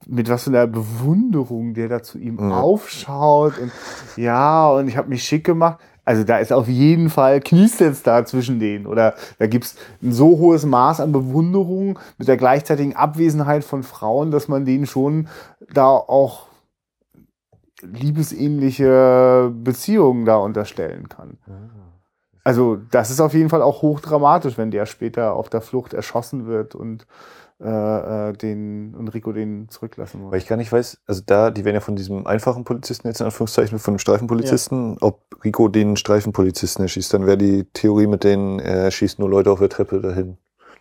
mit was für einer Bewunderung der da zu ihm mhm. aufschaut und ja, und ich habe mich schick gemacht. Also da ist auf jeden Fall Kniesens da zwischen denen. Oder da gibt's ein so hohes Maß an Bewunderung mit der gleichzeitigen Abwesenheit von Frauen, dass man denen schon da auch liebesähnliche Beziehungen da unterstellen kann. Also das ist auf jeden Fall auch hochdramatisch, wenn der später auf der Flucht erschossen wird und äh, äh, den Enrico den zurücklassen muss. Weil ich gar nicht weiß, also da, die werden ja von diesem einfachen Polizisten jetzt in Anführungszeichen, von dem Streifenpolizisten, ja. ob Rico den Streifenpolizisten erschießt, dann wäre die Theorie mit denen, er schießt nur Leute auf der Treppe dahin.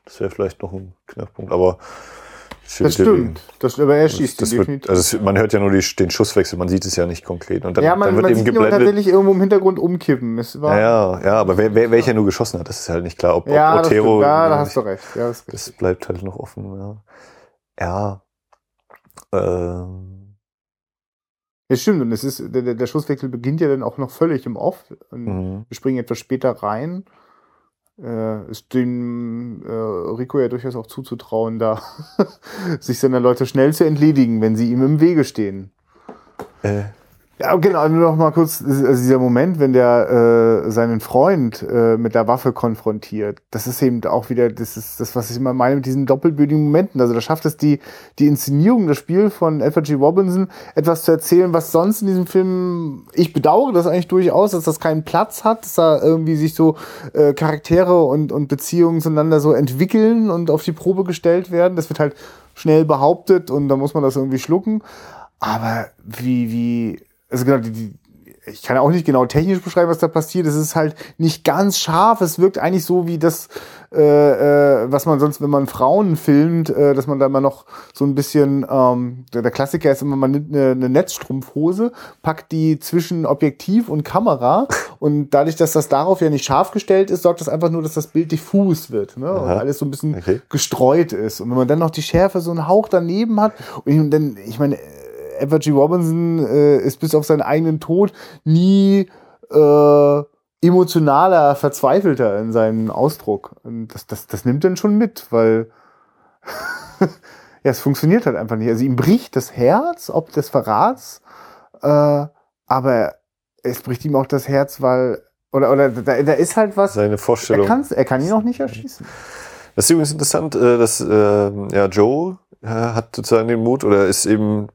Das wäre vielleicht noch ein Knackpunkt, aber das stimmt. Das, aber er schießt das, das wird, Also man hört ja nur die, den Schusswechsel, man sieht es ja nicht konkret. Und dann, ja, man, dann wird man eben sieht geblendet. tatsächlich irgendwo im Hintergrund umkippen. Es war ja, ja, aber wer, wer, welcher nur geschossen hat, das ist halt nicht klar. Ob, ja, ob Otero. ja, da hast du recht. Ja, das, das bleibt halt noch offen. Ja. Ja. Ähm. Ja, stimmt. Und es ist, der, der Schusswechsel beginnt ja dann auch noch völlig im Off. Und mhm. Wir springen etwas später rein äh, ist dem äh, Rico ja durchaus auch zuzutrauen, da sich seiner Leute schnell zu entledigen, wenn sie ihm im Wege stehen. Äh, Ja, genau, nur noch mal kurz, also dieser Moment, wenn der äh, seinen Freund äh, mit der Waffe konfrontiert, das ist eben auch wieder, das ist das, was ich immer meine mit diesen doppelbödigen Momenten. Also da schafft es die, die Inszenierung, das Spiel von Alfred G. Robinson, etwas zu erzählen, was sonst in diesem Film, ich bedauere das eigentlich durchaus, dass das keinen Platz hat, dass da irgendwie sich so äh, Charaktere und, und Beziehungen zueinander so entwickeln und auf die Probe gestellt werden. Das wird halt schnell behauptet und da muss man das irgendwie schlucken. Aber wie, wie, also genau, die, die, ich kann auch nicht genau technisch beschreiben, was da passiert. Es ist halt nicht ganz scharf. Es wirkt eigentlich so wie das, äh, äh, was man sonst, wenn man Frauen filmt, äh, dass man da immer noch so ein bisschen, ähm, der, der Klassiker ist immer, man nimmt eine, eine Netzstrumpfhose, packt die zwischen Objektiv und Kamera und dadurch, dass das darauf ja nicht scharf gestellt ist, sorgt das einfach nur, dass das Bild diffus wird ne? und alles so ein bisschen Okay. gestreut ist. Und wenn man dann noch die Schärfe so einen Hauch daneben hat und dann, ich meine, Edward G. Robinson äh, ist bis auf seinen eigenen Tod nie äh, emotionaler, verzweifelter in seinem Ausdruck. Und das, das, das nimmt dann schon mit, weil ja, es funktioniert halt einfach nicht. Also ihm bricht das Herz, ob des Verrats, äh, aber es bricht ihm auch das Herz, weil oder oder da, da ist halt was. Seine Er, Vorstellung. kann's, er kann ihn auch nicht erschießen. Das ist übrigens interessant, äh, dass äh, ja, Joe äh, hat sozusagen den Mut oder ist eben,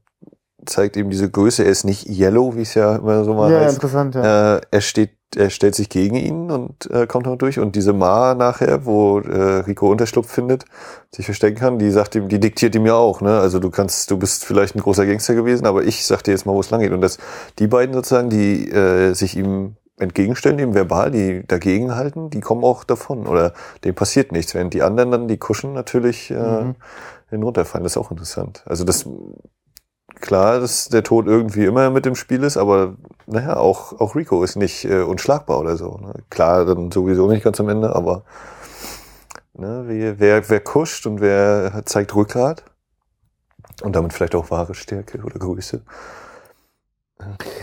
zeigt eben diese Größe. Er ist nicht yellow, wie es ja immer so mal Ja, heißt. interessant, ja. Äh, er steht, er stellt sich gegen ihn und äh, kommt noch durch. Und diese Ma nachher, wo äh, Rico Unterschlupf findet, sich verstecken kann, die sagt ihm, die diktiert ihm ja auch, ne? Also du kannst, du bist vielleicht ein großer Gangster gewesen, aber ich sag dir jetzt mal, wo es lang geht. Und dass die beiden sozusagen, die äh, sich ihm entgegenstellen, ihm verbal, die dagegen halten, die kommen auch davon oder dem passiert nichts. Während die anderen dann, die kuschen natürlich äh, Mhm. hinunterfallen. Das ist auch interessant. Also das klar, dass der Tod irgendwie immer mit im Spiel ist, aber naja, auch, auch Rico ist nicht äh, unschlagbar oder so. Ne? Klar, dann sowieso nicht ganz am Ende, aber ne, wer, wer, wer kuscht und wer zeigt Rückgrat und damit vielleicht auch wahre Stärke oder Größe.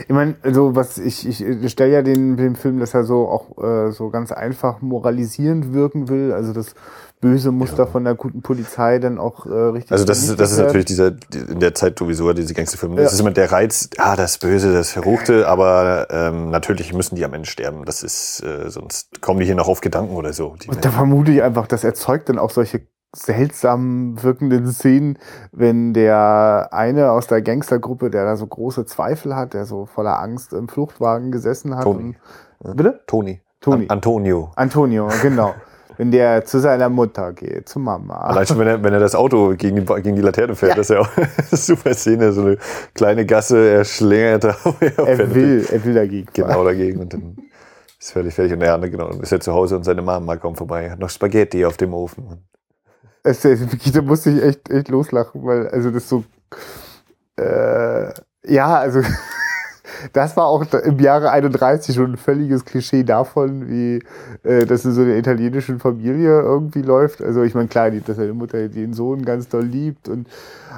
Ich meine, also was ich, ich stelle ja den, den Film, dass er so auch äh, so ganz einfach moralisierend wirken will. Also das böse Muster Ja. von der guten Polizei dann auch äh, richtig. Also das ist, das ist natürlich dieser, die- in der Zeit sowieso diese Gangsterfilme. Ja. Das ist immer der Reiz, ah, das Böse, das Verruchte, aber ähm, natürlich müssen die am Ende sterben. Das ist, äh, sonst kommen die hier noch auf Gedanken oder so. Und da vermute ich einfach, das erzeugt dann auch solche seltsam wirkenden Szenen, wenn der eine aus der Gangstergruppe, der da so große Zweifel hat, der so voller Angst im Fluchtwagen gesessen hat. Toni. Und, bitte? Toni. Toni. An Antonio. Antonio, genau. Wenn der zu seiner Mutter geht, zu Mama. Allein schon, wenn er, wenn er das Auto gegen die, gegen die Laterne fährt, Ja. das ist ja auch eine super Szene, so eine kleine Gasse, er schlängert da. er will, er will dagegen. fahren. Genau dagegen und dann ist völlig fertig. Und der andere, genau, dann ist er zu Hause und seine Mama kommt vorbei, hat noch Spaghetti auf dem Ofen. Es, da musste ich echt, echt loslachen, weil, also das so, äh, ja, also, das war auch im Jahre 31 schon ein völliges Klischee davon, wie äh, das in so einer italienischen Familie irgendwie läuft. Also ich meine, klar, dass seine Mutter den Sohn ganz doll liebt und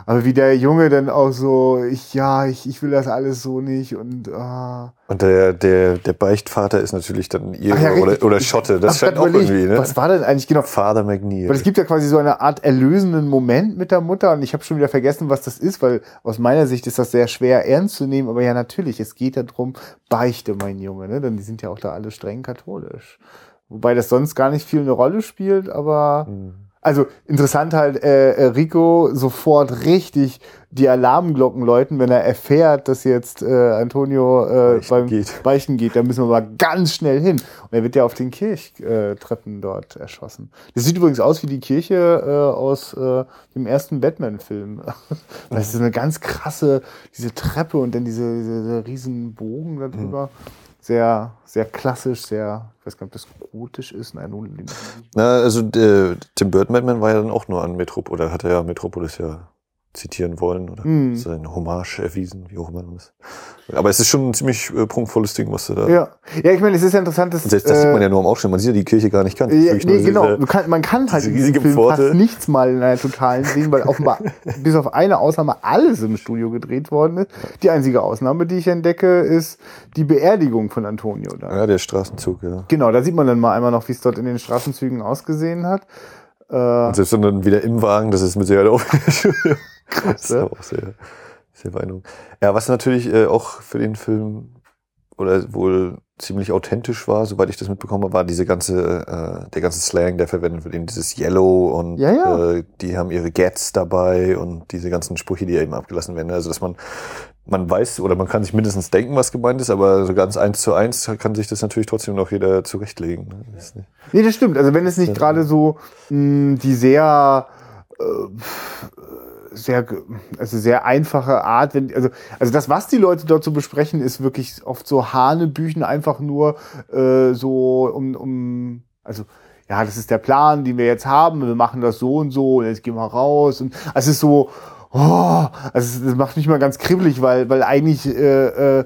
aber wie der Junge dann auch so, ich, ja, ich, ich will das alles so nicht und ah. Und der, der, der Beichtvater ist natürlich dann Ire ja, oder, oder Schotte. Das scheint auch überlegt, irgendwie, ne? Was war denn eigentlich genau? Father McNeil. Weil es gibt ja quasi so eine Art erlösenden Moment mit der Mutter und ich habe schon wieder vergessen, was das ist, weil aus meiner Sicht ist das sehr schwer ernst zu nehmen, aber ja natürlich, es geht darum, beichte mein Junge, ne? Denn die sind ja auch da alle streng katholisch. Wobei das sonst gar nicht viel eine Rolle spielt, aber Hm. Also interessant halt, äh, äh, Rico sofort richtig die Alarmglocken läuten, wenn er erfährt, dass jetzt äh, Antonio äh, Beichten beim geht. Beichten geht. Da müssen wir mal ganz schnell hin. Und er wird ja auf den Kirchtreppen dort erschossen. Das sieht übrigens aus wie die Kirche äh, aus äh, dem ersten Batman-Film. Das ist eine ganz krasse, diese Treppe und dann diese, diese, diese riesen Bogen da drüber. Sehr, sehr klassisch, sehr, ich weiß gar nicht, ob das gotisch ist. Nein, nun, Na, also der, Tim Burton Batman war ja dann auch nur an Metropolis, oder hat er ja Metropolis ja zitieren wollen oder Mhm. seine Hommage erwiesen, wie auch immer das. Aber es ist schon ein ziemlich äh, prunkvolles Ding, was du da. ja. ja, ich meine, es ist ja interessant, dass. Und selbst das äh, sieht man ja nur am Aufstehen. Man sieht ja die Kirche gar nicht kann. Ja, nee, genau. diese- Du kann, man kann halt diese in Film Pforte. fast nichts mal in einer totalen sehen, weil offenbar bis auf eine Ausnahme alles im Studio gedreht worden ist. Die einzige Ausnahme, die ich entdecke, ist die Beerdigung von Antonio da. Ja, der Straßenzug, ja. Genau, da sieht man dann mal einmal noch, wie es dort in den Straßenzügen ausgesehen hat. Äh, Und selbst wenn dann wieder im Wagen, das ist mit Sicherheit auch. das ist ja. auch sehr, Sehr beeindruckend. Ja, was natürlich äh, auch für den Film oder wohl ziemlich authentisch war, soweit ich das mitbekommen habe, war diese ganze, äh, der ganze Slang, der verwendet wird, eben dieses Yellow und Ja, ja. Äh, die haben ihre Gets dabei und diese ganzen Sprüche, die eben abgelassen werden. Also dass man, man weiß oder man kann sich mindestens denken, was gemeint ist, aber so ganz eins zu eins kann sich das natürlich trotzdem noch jeder zurechtlegen. ne? Das Nee, das stimmt. Also wenn es nicht gerade so mh, die sehr äh, sehr also sehr einfache Art, wenn also also das was die Leute dort so besprechen, ist wirklich oft so Hanebüchen einfach nur äh, so um um also ja, das ist der Plan, den wir jetzt haben. Wir machen das so und so und jetzt gehen wir raus und also es ist so oh, also das macht mich mal ganz kribbelig, weil weil eigentlich äh, äh,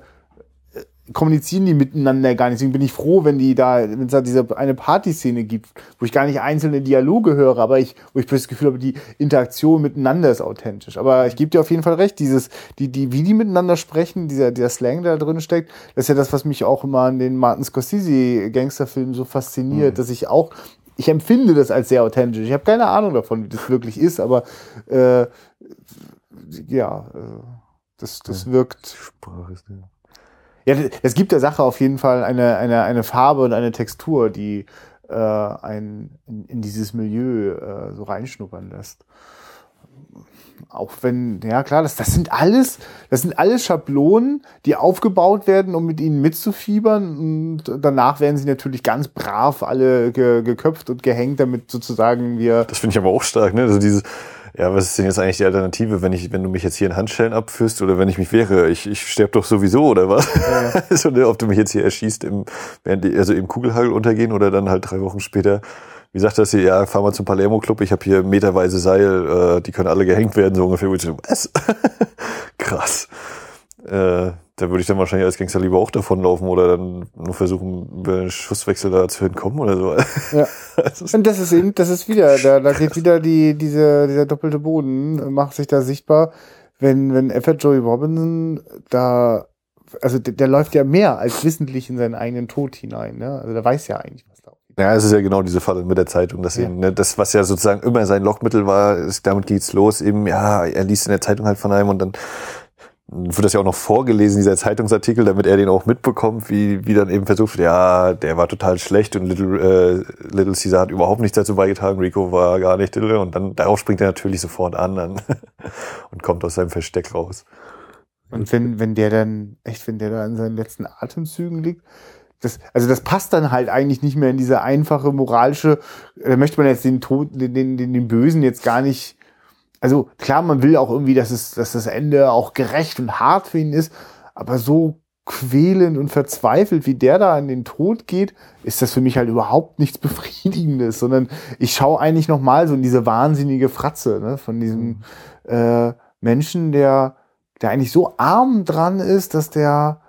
kommunizieren die miteinander gar nicht. Deswegen bin ich froh, wenn die da, wenn es da diese eine Partyszene gibt, wo ich gar nicht einzelne Dialoge höre, aber ich, wo ich das Gefühl habe, die Interaktion miteinander ist authentisch. Aber ich gebe dir auf jeden Fall recht, dieses, die, die, wie die miteinander sprechen, dieser, dieser Slang, der da drin steckt, das ist ja das, was mich auch immer an den Martin Scorsese Gangsterfilmen so fasziniert, dass ich auch, ich empfinde das als sehr authentisch. Ich habe keine Ahnung davon, wie das wirklich ist, aber äh, ja, äh, das, das wirkt Sprache ist, ja. Ja, es gibt der Sache auf jeden Fall eine, eine, eine Farbe und eine Textur, die äh, ein, in, in dieses Milieu äh, so reinschnuppern lässt. Auch wenn, ja klar, das, das sind alles, das sind alles Schablonen, die aufgebaut werden, um mit ihnen mitzufiebern. Und danach werden sie natürlich ganz brav alle ge, geköpft und gehängt, damit sozusagen wir Das finde ich aber auch stark, ne? Also dieses, ja, was ist denn jetzt eigentlich die Alternative, wenn ich, wenn du mich jetzt hier in Handschellen abführst oder wenn ich mich wehre? Ich, ich sterbe doch sowieso, oder was? also, ne, ob du mich jetzt hier erschießt, im, während die, also im Kugelhagel untergehen oder dann halt drei Wochen später. Wie sagt das hier? Ja, fahr mal zum Palermo Club, ich habe hier meterweise Seil, äh, die können alle gehängt werden, so ungefähr. So, was? Krass. Äh, da würde ich dann wahrscheinlich als Gangster lieber auch davonlaufen oder dann nur versuchen, über einen Schusswechsel da zu entkommen oder so. Ja. Das ist- Und das ist eben, das ist wieder, da, da geht wieder die, diese, dieser doppelte Boden, macht sich da sichtbar, wenn, wenn F. Joey Robinson da, also der, der läuft ja mehr als wissentlich in seinen eigenen Tod hinein, ne? Also der weiß ja eigentlich, was da Ja, es ist ja genau diese Falle mit der Zeitung, dass Ja. eben, ne, das, was ja sozusagen immer sein Lockmittel war, ist, damit geht's los, eben, ja, er liest in der Zeitung halt von einem und dann wird das ja auch noch vorgelesen, dieser Zeitungsartikel, damit er den auch mitbekommt, wie, wie dann eben versucht ja, der war total schlecht und Little, äh, Little Caesar hat überhaupt nichts dazu beigetragen, Rico war gar nicht, und dann, darauf springt er natürlich sofort an dann, und kommt aus seinem Versteck raus. Und wenn, wenn der dann, echt, wenn der da in seinen letzten Atemzügen liegt, das, also das passt dann halt eigentlich nicht mehr in diese einfache moralische, da möchte man jetzt den Tod, den, den, den Bösen jetzt gar nicht, also klar, man will auch irgendwie, dass es, dass das Ende auch gerecht und hart für ihn ist, aber so quälend und verzweifelt, wie der da in den Tod geht, ist das für mich halt überhaupt nichts Befriedigendes, sondern ich schaue eigentlich nochmal so in diese wahnsinnige Fratze, ne, von diesem äh, Menschen, der, der eigentlich so arm dran ist, dass der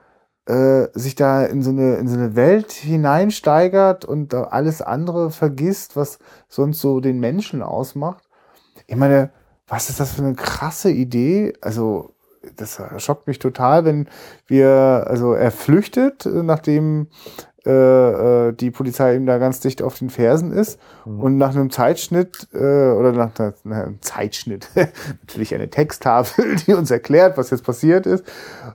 äh, sich da in so eine in so eine Welt hineinsteigert und da alles andere vergisst, was sonst so den Menschen ausmacht. Ich meine, was ist das für eine krasse Idee? Also das schockt mich total, wenn wir, also er flüchtet, nachdem äh, äh, die Polizei ihm da ganz dicht auf den Fersen ist und nach einem Zeitschnitt äh, oder nach, einer- nach einem Zeitschnitt natürlich eine Texttafel, die uns erklärt, was jetzt passiert ist.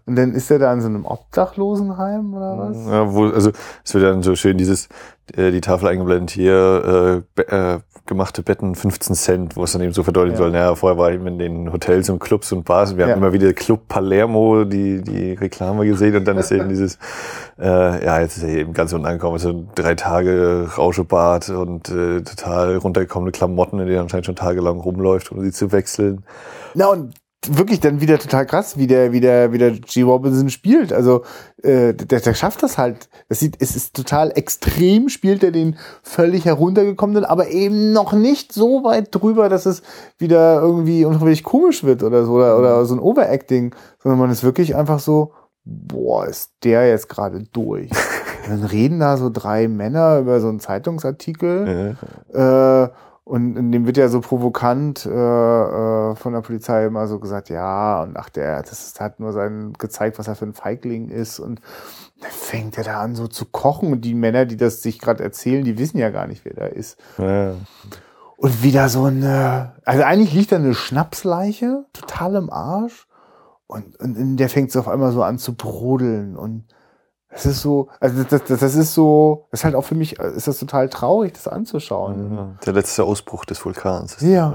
Und dann ist er da in so einem Obdachlosenheim oder was? Ja, wo, also es wird dann so schön dieses, äh, die Tafel eingeblendet hier, äh, äh, gemachte Betten 15 Cent, wo es dann eben so verdeutlichen Ja. soll, naja, vorher war eben in den Hotels und Clubs und Bars, wir Ja. haben immer wieder Club Palermo, die, die Reklame gesehen und dann ist eben dieses, äh, ja, jetzt ist er eben ganz unten angekommen, also drei Tage Rauschebad und äh, total runtergekommene Klamotten, in denen er anscheinend schon tagelang rumläuft, um sie zu wechseln. Na und wirklich dann wieder total krass, wie der, wie der, wie der G. Robinson spielt. Also äh, der, der schafft das halt. Das sieht, es ist total extrem, spielt er den völlig heruntergekommenen, aber eben noch nicht so weit drüber, dass es wieder irgendwie unfreiwillig komisch wird oder so oder, oder so ein Overacting, sondern man ist wirklich einfach so, boah, ist der jetzt gerade durch. Dann reden da so drei Männer über so einen Zeitungsartikel. Äh, Äh, und in dem wird ja so provokant äh, äh, von der Polizei immer so gesagt, ja, und ach, der, das ist, hat nur sein gezeigt, was er für ein Feigling ist. Und dann fängt er da an, so zu kochen. Und die Männer, die das sich gerade erzählen, die wissen ja gar nicht, wer da ist. ja. Und wieder so eine, also eigentlich liegt da eine Schnapsleiche, total im Arsch. und, und in der fängt es auf einmal so an zu brodeln und es ist so, also das, das, das ist so, das ist halt auch für mich, ist das total traurig, das anzuschauen. Der letzte Ausbruch des Vulkans. Ja.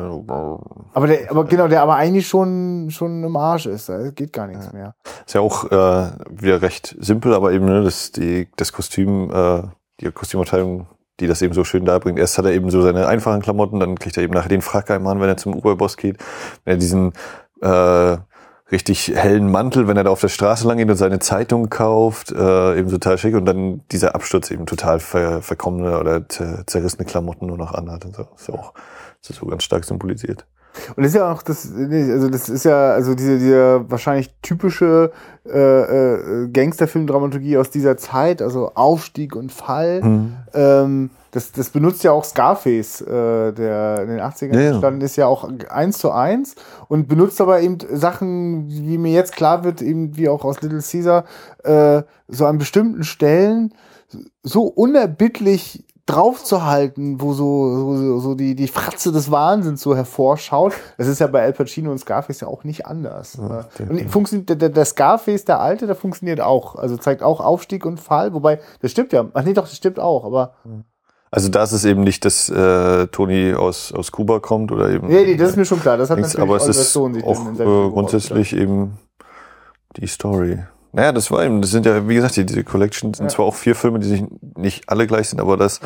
Aber der, aber genau, der aber eigentlich schon, schon im Arsch ist, da geht gar nichts Ja. mehr. Ist ja auch äh, wieder recht simpel, aber eben ne, das, die, das Kostüm, äh, die Kostümabteilung, die das eben so schön darbringt. Erst hat er eben so seine einfachen Klamotten, dann kriegt er eben nachher den Frack an, wenn er zum Oberboss geht. Wenn er diesen äh, richtig hellen Mantel, wenn er da auf der Straße lang geht und seine Zeitung kauft, äh, eben total schick und dann dieser Absturz eben total ver verkommene oder zer- zerrissene Klamotten nur noch anhat und so. Ist ja auch das ist so ganz stark symbolisiert. Und das ist ja auch das, also das ist ja, also diese, diese wahrscheinlich typische äh, äh, Gangsterfilm-Dramaturgie aus dieser Zeit, also Aufstieg und Fall. Mhm. Ähm, das, das benutzt ja auch Scarface, äh, der in den 80ern Ja, ja. entstanden ist, ja auch eins zu eins und benutzt aber eben Sachen, wie mir jetzt klar wird, eben wie auch aus Little Caesar, äh, so an bestimmten Stellen so unerbittlich draufzuhalten, wo so, so, so die, die Fratze des Wahnsinns so hervorschaut. Das ist ja bei Al Pacino und Scarface ja auch nicht anders. Ja, und funktioniert, der, der- der Scarface, der alte, der funktioniert auch. Also zeigt auch Aufstieg und Fall, wobei, das stimmt ja. Ach nee, doch, das stimmt auch, aber. Also da ist eben nicht, dass äh, Tony aus, aus Kuba kommt oder eben. Nee, nee, das ist mir schon klar. Das hat Nichts, natürlich aber es ist sich auch in äh, grundsätzlich eben die Story. Naja, das war eben, das sind ja, wie gesagt, die, diese Collection sind Ja. zwar auch vier Filme, die sich nicht alle gleich sind, aber das,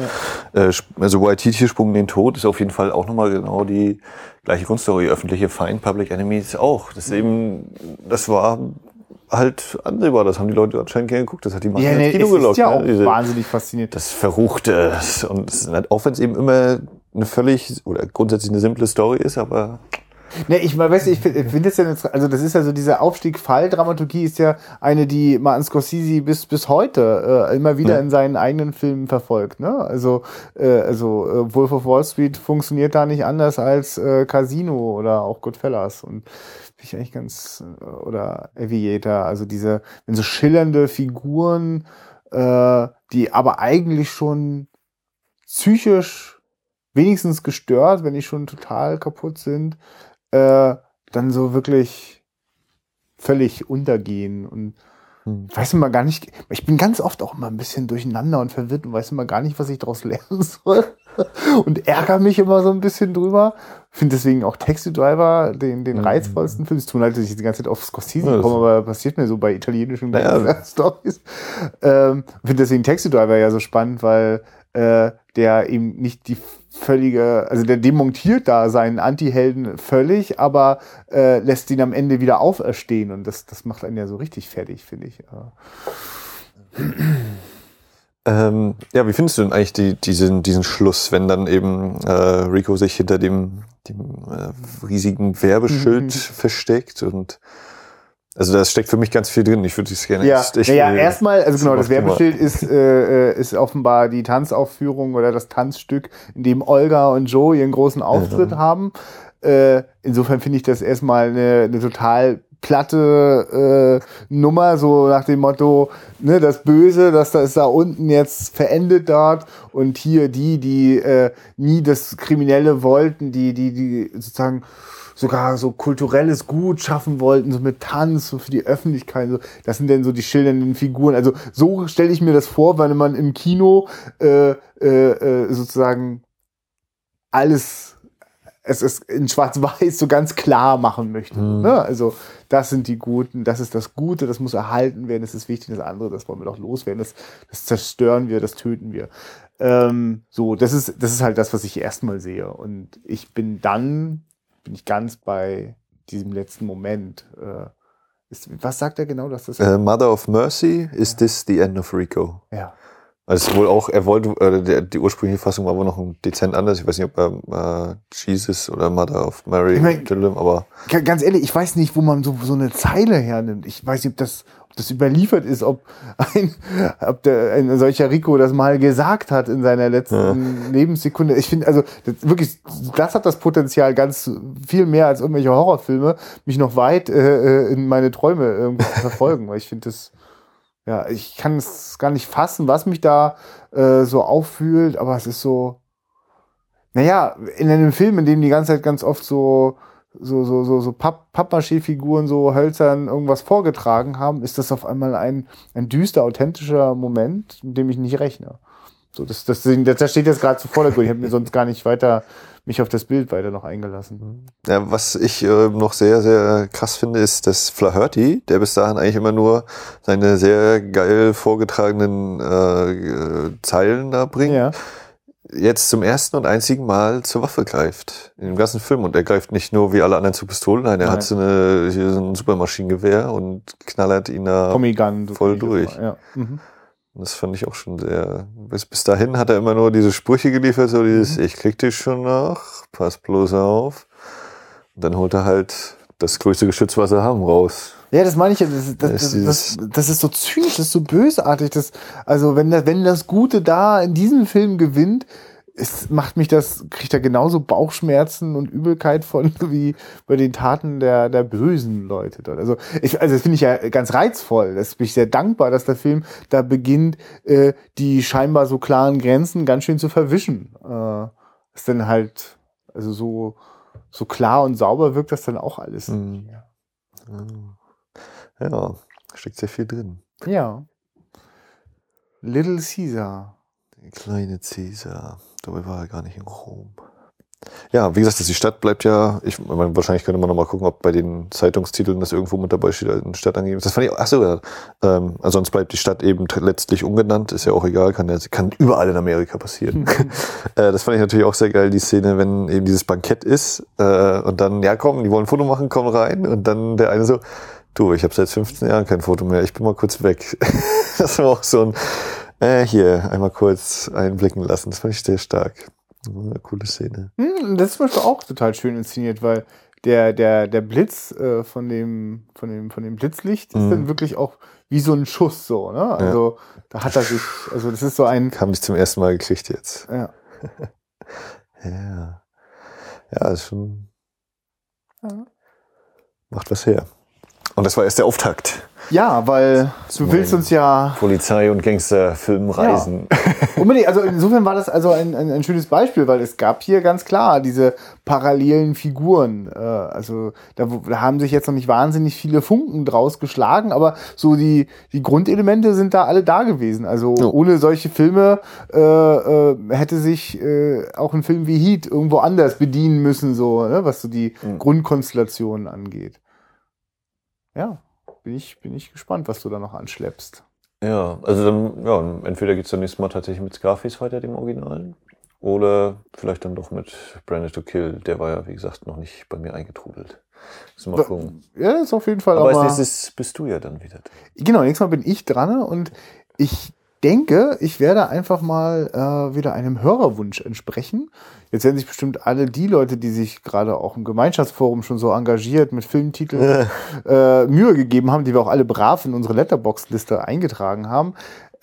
äh, Sp- also Waititi Sprung in den Tod ist auf jeden Fall auch nochmal genau die gleiche Grundstory. Öffentliche Feind, Public Enemies auch. Das ist eben, das war halt ansehbar, das haben die Leute anscheinend gerne geguckt, das hat die Masse Ja, ins nee, Kino es ist gelockt. ja ne? auch Diese- wahnsinnig faszinierend. das Verruchte. Und es ist halt, auch wenn es eben immer eine völlig oder grundsätzlich eine simple Story ist, aber Ne, ich mal weiß, ich finde find das ja, jetzt- also das ist ja so diese Aufstieg-Fall-Dramaturgie ist ja eine, die Martin Scorsese bis bis heute äh, immer wieder Ja. in seinen eigenen Filmen verfolgt. Ne? Also äh, also äh, Wolf of Wall Street funktioniert da nicht anders als äh, Casino oder auch Goodfellas und finde ich eigentlich ganz äh, oder Aviator. Also diese, wenn so schillernde Figuren, äh, die aber eigentlich schon psychisch wenigstens gestört, wenn die schon total kaputt sind, äh, dann so wirklich völlig untergehen und. Weiß immer gar nicht, ich bin ganz oft auch immer ein bisschen durcheinander und verwirrt und weiß immer gar nicht, was ich daraus lernen soll und ärgere mich immer so ein bisschen drüber. Finde deswegen auch Taxi Driver den, den Mhm. reizvollsten Film. Es tun halt, dass ich die ganze Zeit auf Scorsese Ja, komme, aber passiert mir so bei italienischen Naja. Stories. Ähm, Finde deswegen Taxi Driver ja so spannend, weil äh, der eben nicht die völlige, also der demontiert da seinen Anti-Helden völlig, aber äh, lässt ihn am Ende wieder auferstehen und das, das macht einen ja so richtig fertig, finde ich. Äh, Ähm, ja, wie findest du denn eigentlich die, diesen, diesen Schluss, wenn dann eben äh, Rico sich hinter dem, dem äh, riesigen Werbeschild Mhm. versteckt und also da steckt für mich ganz viel drin. Ich würde es gerne Ja, ich naja, will- erstmal, also genau, das. Werbeschild ist, äh, äh, ist offenbar die Tanzaufführung oder das Tanzstück, in dem Olga und Joe ihren großen Auftritt haben. Äh, insofern finde ich das erstmal eine, eine total platte äh, Nummer, so nach dem Motto, ne, das Böse, das da ist da unten jetzt verendet dort und hier die, die äh, nie das Kriminelle wollten, die, die, die sozusagen sogar so kulturelles Gut schaffen wollten, so mit Tanz, so für die Öffentlichkeit. So. Das sind denn so die schildernden Figuren. Also so stelle ich mir das vor, wenn man im Kino äh, äh, äh, sozusagen alles es ist in Schwarz-Weiß so ganz klar machen möchte. Mhm. Ne? Also das sind die Guten, das ist das Gute, das muss erhalten werden, das ist wichtig, das andere, das wollen wir doch loswerden, das, das zerstören wir, das töten wir. Ähm, so, das ist, das ist halt das, was ich erstmal sehe. Und ich bin dann, bin ich ganz bei diesem letzten Moment. Äh, ist, was sagt er genau, dass das Äh, Mother of Mercy, is this the end of Rico? ja. Also es ist wohl auch, er wollte, äh, der, die ursprüngliche Fassung war wohl noch ein dezent anders. Ich weiß nicht, ob er äh, Jesus oder Mother of Mary, Ich mein- Dylan, aber Ga- Ganz ehrlich, ich weiß nicht, wo man so, so eine Zeile hernimmt. Ich weiß nicht, ob das, ob das überliefert ist, ob ein, ob der, ein solcher Rico das mal gesagt hat in seiner letzten Lebenssekunde. Ich finde, also das, wirklich, das hat das Potenzial, ganz viel mehr als irgendwelche Horrorfilme, mich noch weit äh, äh, in meine Träume zu verfolgen. Weil ich finde das, ja, ich kann es gar nicht fassen, was mich da äh, so auffühlt, aber es ist so, naja, in einem Film, in dem die ganze Zeit ganz oft so so, so, so, so Papp Pappmaché-Figuren so hölzern irgendwas vorgetragen haben, ist das auf einmal ein, ein düster, authentischer Moment, mit dem ich nicht rechne. So, das, das, das steht jetzt gerade zu Vordergrund. Ich habe mir sonst gar nicht weiter mich auf das Bild weiter noch eingelassen. Ja, was ich äh, noch sehr, sehr krass finde, ist, dass Flaherty, der bis dahin eigentlich immer nur seine sehr geil vorgetragenen äh, Zeilen da bringt, Ja. jetzt zum ersten und einzigen Mal zur Waffe greift. In dem ganzen Film. Und er greift nicht nur wie alle anderen zu Pistolen, nein, er Nein. hat so, eine, so ein Supermaschinengewehr und knallert ihn da. Tommy Gun. so voll durch. Ja. Mhm. Das fand ich auch schon sehr. Bis, bis dahin hat er immer nur diese Sprüche geliefert, so dieses, ich krieg dich schon noch, pass bloß auf. Und dann holt er halt das größte Geschütz, was er haben, raus. Ja, das meine ich ja. Das, das, Das das, ist das, ist so zynisch, das ist so bösartig. Das, also wenn das, wenn das Gute da in diesem Film gewinnt, es macht mich das, kriegt er genauso Bauchschmerzen und Übelkeit von wie bei den Taten der, der bösen Leute dort. Also, ich, also das finde ich ja ganz reizvoll. Das bin ich sehr dankbar, dass der Film da beginnt, äh, die scheinbar so klaren Grenzen ganz schön zu verwischen. Äh, ist dann halt, also so, so klar und sauber wirkt das dann auch alles. Mhm. Ja, steckt sehr viel drin. Ja. Little Caesar. Der kleine Caesar. Dabei war er gar nicht in Rom. Ja, wie gesagt, die Stadt bleibt ja, ich meine, wahrscheinlich könnte man noch mal gucken, ob bei den Zeitungstiteln das irgendwo mit dabei steht, eine Stadt angegeben ist. Das fand ich, ach so, ja. Ähm, also sonst bleibt die Stadt eben letztlich ungenannt, ist ja auch egal, kann, ja, kann überall in Amerika passieren. äh, das fand ich natürlich auch sehr geil, die Szene, wenn eben dieses Bankett ist äh, und dann, ja komm, die wollen ein Foto machen, komm rein und dann der eine so, du, ich habe seit 15 Jahren kein Foto mehr, ich bin mal kurz weg. das war auch so ein, äh, hier, einmal kurz einblicken lassen, das fand ich sehr stark. Eine coole Szene. Hm, das ist zum Beispiel auch total schön inszeniert, weil der, der, der Blitz äh, von, dem, von, dem, von dem Blitzlicht ist Mhm. dann wirklich auch wie so ein Schuss, so, ne? Also da hat er sich, also das ist so ein. Haben dich zum ersten Mal gekriegt jetzt. Ja. Ja. Ja, ist schon. Ja. Macht was her. Und das war erst der Auftakt. Ja, weil du willst uns ja Polizei und Gangsterfilm reisen. Unbedingt, also insofern war das also ein, ein, ein schönes Beispiel, weil es gab hier ganz klar diese parallelen Figuren. Äh, also da, da haben sich jetzt noch nicht wahnsinnig viele Funken draus geschlagen, aber so die, die Grundelemente sind da alle da gewesen. Also Ja. ohne solche Filme äh, äh, hätte sich äh, auch ein Film wie Heat irgendwo anders bedienen müssen, so, ne, was so die Mhm. Grundkonstellationen angeht. Ja, bin ich, bin ich gespannt, was du da noch anschleppst. Ja, also dann, ja, entweder geht's dann nächstes Mal tatsächlich mit Scarface weiter, dem Originalen. Oder vielleicht dann doch mit Branded to Kill. Der war ja, wie gesagt, noch nicht bei mir eingetrudelt. Müssen wir mal gucken. Ja, ist auf jeden Fall Aber als nächstes bist du ja dann wieder. Genau, nächstes Mal bin ich dran und ich denke, ich werde einfach mal äh, wieder einem Hörerwunsch entsprechen. Jetzt werden sich bestimmt alle die Leute, die sich gerade auch im Gemeinschaftsforum schon so engagiert mit Filmtiteln äh, Mühe gegeben haben, die wir auch alle brav in unsere Letterbox-Liste eingetragen haben.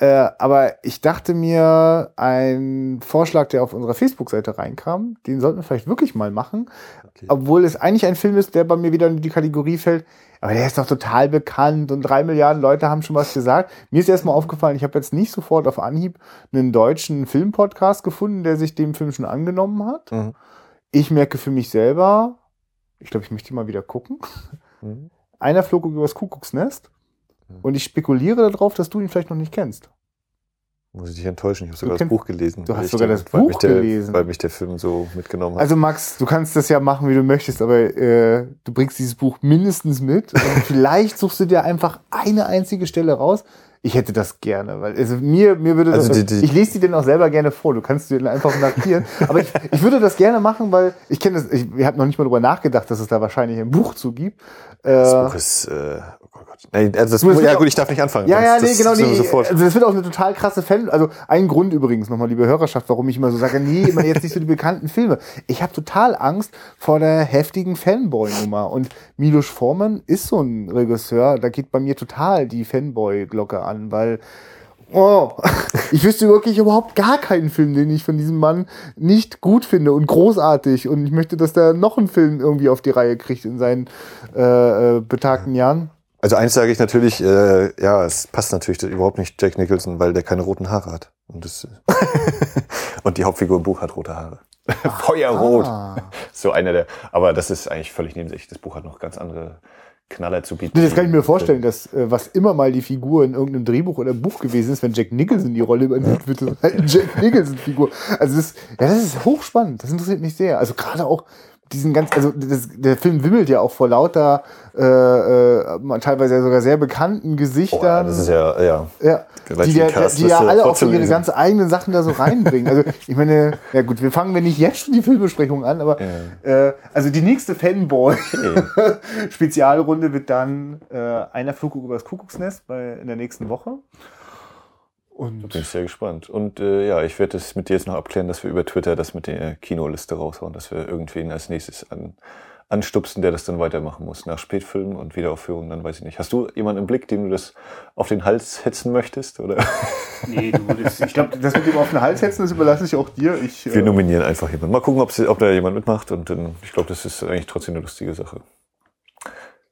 Äh, aber ich dachte mir, ein Vorschlag, der auf unserer Facebook-Seite reinkam, den sollten wir vielleicht wirklich mal machen. Okay. Obwohl es eigentlich ein Film ist, der bei mir wieder in die Kategorie fällt. Aber der ist doch total bekannt und drei Milliarden Leute haben schon was gesagt. Mir ist erstmal aufgefallen, ich habe jetzt nicht sofort auf Anhieb einen deutschen Filmpodcast gefunden, der sich dem Film schon angenommen hat. Mhm. Ich merke für mich selber, ich glaube, ich möchte mal wieder gucken. Mhm. Einer flog übers Kuckucksnest. Und ich spekuliere darauf, dass du ihn vielleicht noch nicht kennst. Muss ich dich enttäuschen, ich habe sogar das Buch gelesen. du hast weil ich sogar der- das weil Buch mich der, gelesen. Weil mich der Film so mitgenommen hat. Also Max, du kannst das ja machen, wie du möchtest, aber äh, du bringst dieses Buch mindestens mit. Und vielleicht suchst du dir einfach eine einzige Stelle raus. Ich hätte das gerne, weil also mir, mir würde das. Also die- die- ich lese die denn auch selber gerne vor. Du kannst dir den einfach markieren. aber ich, ich würde das gerne machen, weil ich kenne das. Ich, ich habe noch nicht mal drüber nachgedacht, dass es da wahrscheinlich ein Buch zu gibt. das Äh, Buch ist, äh, also das wird ja gut, ich darf nicht anfangen. Ja, ja, nee, das genau. Nee, Sofort. also das wird auch eine total krasse Fan. Also ein Grund übrigens nochmal, liebe Hörerschaft, warum ich immer so sage, nee, immer jetzt nicht so die bekannten Filme. Ich habe total Angst vor der heftigen Fanboy-Nummer. Und Milos Forman ist so ein Regisseur, da geht bei mir total die Fanboy-Glocke an, weil Oh, ich wüsste wirklich überhaupt gar keinen Film, den ich von diesem Mann nicht gut finde und großartig. Und ich möchte, dass der noch einen Film irgendwie auf die Reihe kriegt in seinen äh, äh, betagten Jahren. Also eins sage ich natürlich, äh, ja, es passt natürlich überhaupt nicht Jack Nicholson, weil der keine roten Haare hat. Und, das, und die Hauptfigur im Buch hat rote Haare. Feuerrot. Ah. So einer der, aber das ist eigentlich völlig nebensächlich. Das Buch hat noch ganz andere Knaller zu bieten. Nee, das kann ich mir vorstellen, dass äh, was immer mal die Figur in irgendeinem Drehbuch oder Buch gewesen ist, wenn Jack Nicholson die Rolle übernimmt, wird das halt eine Jack Nicholson-Figur. Also das, ja, das ist hochspannend. Das interessiert mich sehr. Also gerade auch diesen ganz, also das, der Film wimmelt ja auch vor lauter äh, äh, teilweise ja sogar sehr bekannten Oh, Gesichtern. ja, das ist ja, ja. Ja, die, ja, Cast die ja alle auch so ihre ganz eigenen Sachen da so reinbringen. Also ich meine, ja gut, wir fangen wir nicht jetzt schon die Filmbesprechung an, aber äh, also die nächste Fanboy-Spezialrunde wird dann äh, einer Flug über das Kuckucksnest bei, in der nächsten Woche. Und Bin ich sehr gespannt. Und äh, ja, ich werde das mit dir jetzt noch abklären, dass wir über Twitter das mit der Kinoliste raushauen, dass wir irgendwen als nächstes an, anstupsen, der das dann weitermachen muss. Nach Spätfilmen und Wiederaufführungen, dann weiß ich nicht. Hast du jemanden im Blick, dem du das auf den Hals hetzen möchtest? Oder? nee, du würdest, ich glaube, das mit dem auf den Hals setzen, das überlasse ich auch dir. Ich, Wir äh, nominieren einfach jemanden. Mal gucken, ob, da jemand mitmacht. Und dann, ich glaube, das ist eigentlich trotzdem eine lustige Sache.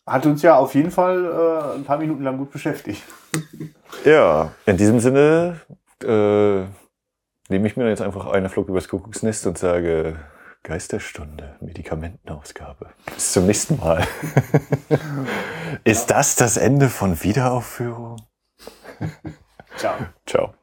Hat uns ja auf jeden Fall äh, ein paar Minuten lang gut beschäftigt. Ja, in diesem Sinne äh, nehme ich mir jetzt einfach eine Flug übers Kuckucksnest und sage Geisterstunde, Medikamentenausgabe. Bis zum nächsten Mal. Ist das das Ende von Wiederaufführung? Ciao. Ciao.